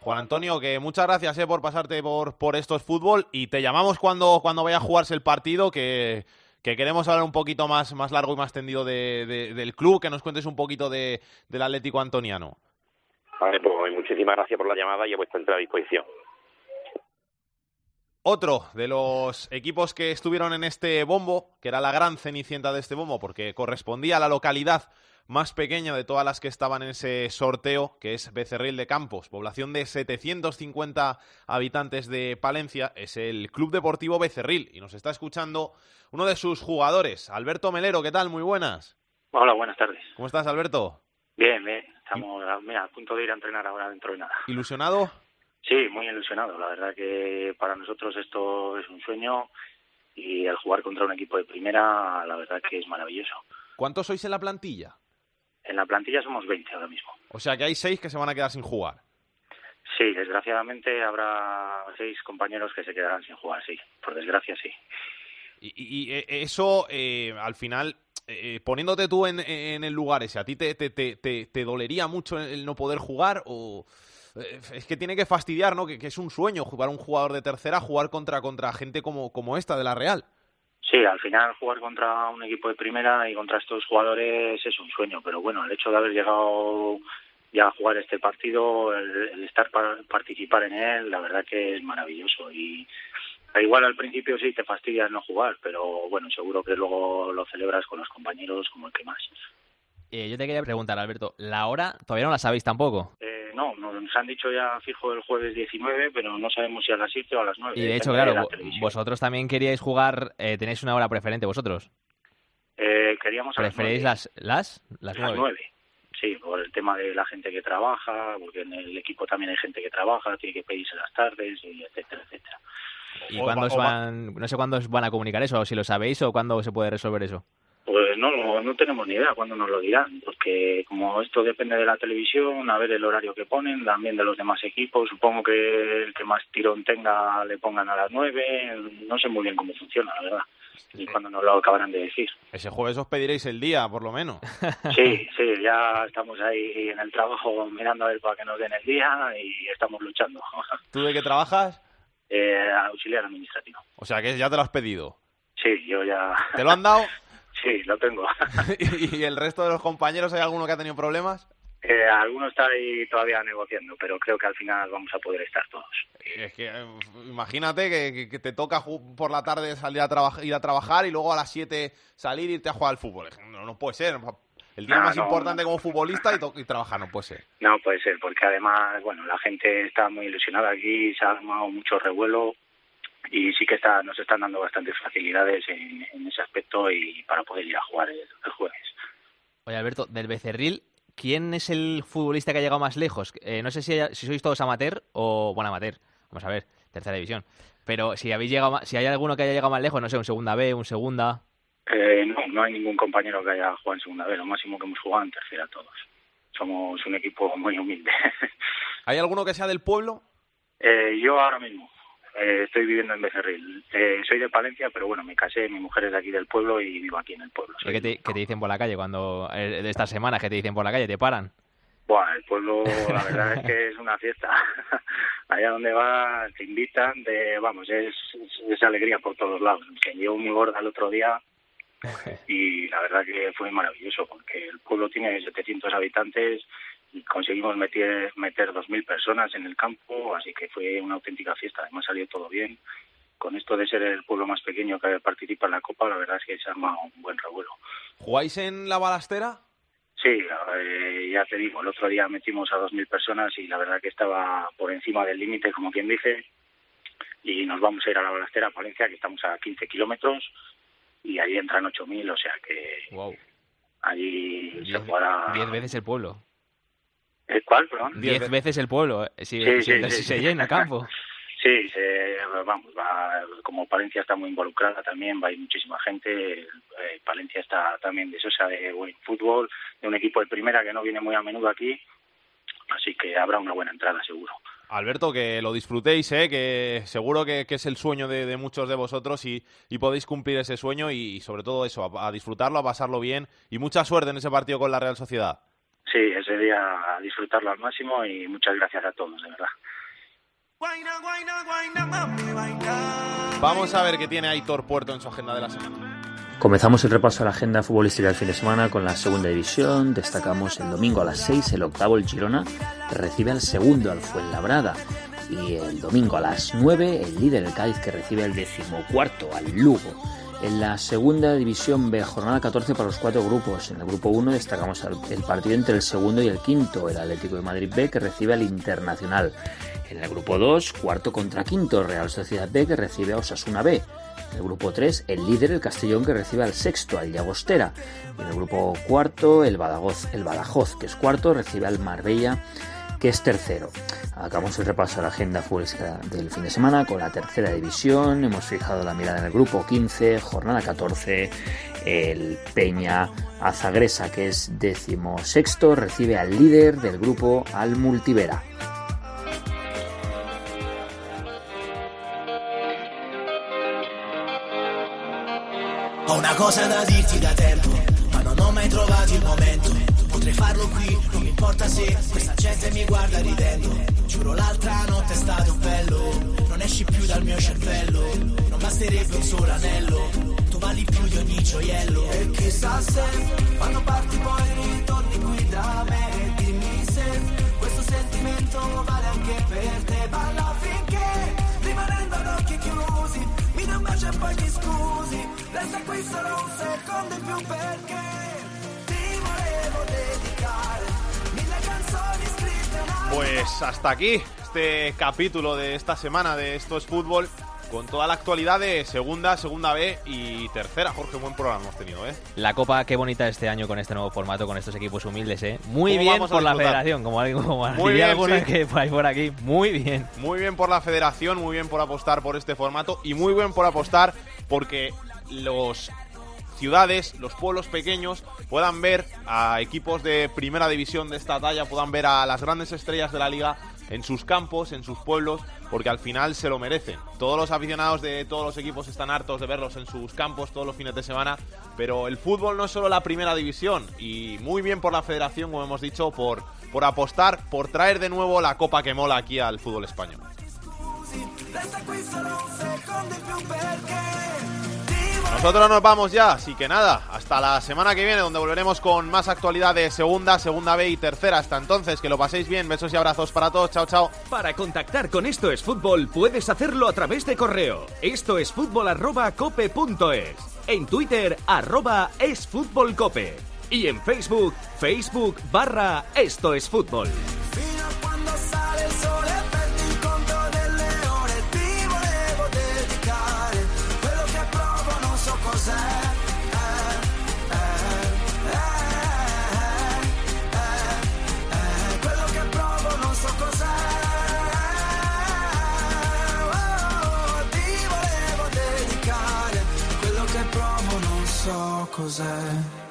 Speaker 2: Juan Antonio, que muchas gracias eh, por pasarte por, por estos fútbol y te llamamos cuando, cuando vaya a jugarse el partido, que, que queremos hablar un poquito más, más largo y más tendido de, del club, que nos cuentes un poquito de, del Atlético Antoniano.
Speaker 18: Vale, pues muchísimas gracias por la llamada y a vuestra entera disposición.
Speaker 2: Otro de los equipos que estuvieron en este bombo, que era la gran cenicienta de este bombo, porque correspondía a la localidad más pequeña de todas las que estaban en ese sorteo, que es Becerril de Campos, población de 750 habitantes de Palencia, es el Club Deportivo Becerril. Y nos está escuchando uno de sus jugadores, Alberto Melero. ¿Qué tal? Muy buenas.
Speaker 19: Hola, buenas tardes.
Speaker 2: ¿Cómo estás, Alberto?
Speaker 19: Bien, bien. Estamos a punto de ir a entrenar ahora dentro de nada.
Speaker 2: ¿Ilusionado?
Speaker 19: Sí, muy ilusionado. La verdad que para nosotros esto es un sueño y el jugar contra un equipo de primera, la verdad que es maravilloso.
Speaker 2: ¿Cuántos sois en la plantilla?
Speaker 19: En la plantilla somos 20 ahora mismo.
Speaker 2: O sea que hay seis que se van a quedar sin jugar.
Speaker 19: Sí, desgraciadamente habrá seis compañeros que se quedarán sin jugar, sí. Por desgracia, sí.
Speaker 2: Y, eh, eso, eh, al final, eh, poniéndote tú en, en, el lugar ese, ¿a ti te, te, te, te dolería mucho el no poder jugar o...? Eh, es que tiene que fastidiar, ¿no? Que, es un sueño jugar un jugador de tercera, jugar contra, contra gente como, como esta de la Real.
Speaker 19: Sí, al final jugar contra un equipo de primera y contra estos jugadores es un sueño, pero bueno, el hecho de haber llegado ya a jugar este partido, el, estar para participar en él, la verdad que es maravilloso y igual al principio sí te fastidias no jugar, pero bueno, seguro que luego lo celebras con los compañeros como el que más.
Speaker 3: Eh, yo te quería preguntar, Alberto, ¿la hora todavía no la sabéis tampoco?
Speaker 19: Eh, no, nos han dicho ya fijo el jueves 19, pero no sabemos si a las 7 o a las 9.
Speaker 3: Y de hecho, claro, vosotros también queríais jugar, eh, tenéis una hora preferente vosotros.
Speaker 19: Eh, queríamos
Speaker 3: ¿Preferéis las, las,
Speaker 19: las, las 9? Sí, por el tema de la gente que trabaja, porque en el equipo también hay gente que trabaja, tiene que pedirse las tardes, y etcétera, etcétera.
Speaker 3: ¿Y cuándo os van, no sé cuándo os van a comunicar eso, si lo sabéis o cuándo se puede resolver eso?
Speaker 19: Pues no, no, tenemos ni idea cuándo nos lo dirán, porque como esto depende de la televisión, a ver el horario que ponen, también de los demás equipos, supongo que el que más tirón tenga le pongan a las nueve, no sé muy bien cómo funciona, la verdad, y cuándo nos lo acabarán de decir.
Speaker 2: Ese jueves os pediréis el día, por lo menos.
Speaker 19: Sí, sí, ya estamos ahí en el trabajo mirando a ver para que nos den el día y estamos luchando.
Speaker 2: ¿Tú de qué trabajas?
Speaker 19: Eh, auxiliar administrativo.
Speaker 2: O sea que ya te lo has pedido.
Speaker 19: Sí, yo ya.
Speaker 2: ¿Te lo han dado?
Speaker 19: Sí, lo tengo.
Speaker 2: ¿Y el resto de los compañeros hay alguno que ha tenido problemas?
Speaker 19: Eh, alguno está ahí todavía negociando, pero creo que al final vamos a poder estar todos.
Speaker 2: Es que eh, imagínate que, te toca por la tarde salir a ir a trabajar y luego a las 7 salir y irte a jugar al fútbol. No, no puede ser. El día más importante como futbolista y, trabajar no puede ser.
Speaker 19: No puede ser, porque además, bueno, la gente está muy ilusionada aquí, se ha armado mucho revuelo y sí que está, nos están dando bastantes facilidades en, ese aspecto y para poder ir a jugar el, jueves.
Speaker 3: Oye, Alberto, del Becerril, ¿quién es el futbolista que ha llegado más lejos? Eh, no sé si, si sois todos amateur o, bueno, amateur, vamos a ver, tercera división. Pero si habéis llegado, si hay alguno que haya llegado más lejos, no sé, un segunda B, un segunda.
Speaker 19: Eh, no, no hay ningún compañero que haya jugado en segunda B, lo máximo que hemos jugado en tercera todos. Somos un equipo muy humilde.
Speaker 2: ¿Hay alguno que sea del pueblo?
Speaker 19: Eh, yo ahora mismo. Eh, estoy viviendo en Becerril. Eh, soy de Palencia, pero bueno, me casé, mi mujer es de aquí del pueblo y vivo aquí en el pueblo.
Speaker 3: ¿Qué te, te, dicen por la calle cuando, eh, de estas semanas, qué te dicen por la calle? ¿Te paran?
Speaker 19: Bueno, el pueblo, la verdad es que es una fiesta. Allá donde va te invitan, de, vamos, es, es, alegría por todos lados. Se llevó muy gorda el otro día y la verdad que fue maravilloso porque el pueblo tiene 700 habitantes conseguimos meter, meter 2.000 personas en el campo, así que fue una auténtica fiesta. Además salió todo bien. Con esto de ser el pueblo más pequeño que participa en la Copa, la verdad es que se arma un buen revuelo.
Speaker 2: ¿Jugáis en la balastera?
Speaker 19: Sí, eh, ya te digo, el otro día metimos a 2.000 personas y la verdad que estaba por encima del límite, como quien dice, y nos vamos a ir a la balastera, a Palencia, que estamos a 15 kilómetros, y ahí entran 8.000, o sea que
Speaker 3: wow.
Speaker 19: allí se jugará...
Speaker 3: 10 veces el pueblo.
Speaker 19: ¿El cuál, perdón?
Speaker 3: Diez veces el pueblo, eh, si, se llena campo.
Speaker 19: Sí, vamos, como Palencia está muy involucrada también, va a ir muchísima gente. Eh, Palencia está también de deseosa de buen fútbol, de un equipo de primera que no viene muy a menudo aquí, así que habrá una buena entrada, seguro.
Speaker 2: Alberto, que lo disfrutéis, ¿eh? que seguro que, es el sueño de, muchos de vosotros y, podéis cumplir ese sueño y, sobre todo eso, a disfrutarlo, a pasarlo bien y mucha suerte en ese partido con la Real Sociedad.
Speaker 19: Sí, ese día a disfrutarlo al máximo y muchas gracias a todos, de verdad.
Speaker 2: Vamos a ver qué tiene Aitor Puerto en su agenda de la semana.
Speaker 20: Comenzamos el repaso a la agenda futbolística del fin de semana con la segunda división. Destacamos el domingo a las 6 el octavo el Girona que recibe al segundo al Fuenlabrada. Y el domingo a las 9 el líder el Cádiz que recibe al decimocuarto al Lugo. En la segunda división B, jornada 14 para los cuatro grupos. En el grupo 1 destacamos el partido entre el segundo y el quinto, el Atlético de Madrid B que recibe al Internacional. En el grupo 2, cuarto contra quinto, Real Sociedad B que recibe a Osasuna B. En el grupo 3, el líder, el Castellón, que recibe al sexto, al Llagostera. En el grupo cuarto, el Badajoz, el Badajoz, que es cuarto, recibe al Marbella que es tercero. Acabamos el repaso a la agenda futbolística del fin de semana con la tercera división. Hemos fijado la mirada en el grupo 15, jornada 14. El Peña Azagresa, que es décimo sexto, recibe al líder del grupo, al Multivera. una cosa da dirti da tempo, ma non ho mai trovato il momento Potrei farlo qui, non mi importa se questa gente mi guarda ridendo. Giuro l'altra notte è stato bello, non esci più dal mio cervello. Non basterebbe un solo anello, tu vali più di ogni gioiello. E chissà se quando parti poi ritorni qui da me. Dimmi se questo sentimento vale anche per te. Balla finché rimanendo ad occhi chiusi, mi dai un bacio e poi ti scusi. Resta qui solo un secondo in più perché
Speaker 2: Pues hasta aquí este capítulo de esta semana de Esto es Fútbol con toda la actualidad de segunda, segunda B y tercera. Jorge, buen programa hemos tenido, ¿eh?
Speaker 3: La Copa, qué bonita este año con este nuevo formato, con estos equipos humildes, ¿eh? Muy bien por la federación, como, como
Speaker 2: muy bien,
Speaker 3: que por aquí. Muy bien.
Speaker 2: Muy bien por la federación, muy bien por apostar por este formato y muy bien por apostar porque los ciudades, los pueblos pequeños puedan ver a equipos de primera división de esta talla, puedan ver a las grandes estrellas de la liga en sus campos, en sus pueblos, porque al final se lo merecen. Todos los aficionados de todos los equipos están hartos de verlos en sus campos todos los fines de semana, pero el fútbol no es solo la primera división y muy bien por la federación, como hemos dicho, por, por apostar, por traer de nuevo la copa que mola aquí al fútbol español. Nosotros nos vamos ya, así que nada, hasta la semana que viene donde volveremos con más actualidad de segunda, segunda B y tercera. Hasta entonces, que lo paséis bien, besos y abrazos para todos, chao chao.
Speaker 5: Para contactar con Esto es Fútbol puedes hacerlo a través de correo. Esto es fútbol arroba cope punto es. En Twitter arroba es fútbol cope. Y en Facebook, Facebook barra Esto es Fútbol.
Speaker 8: so cos'è.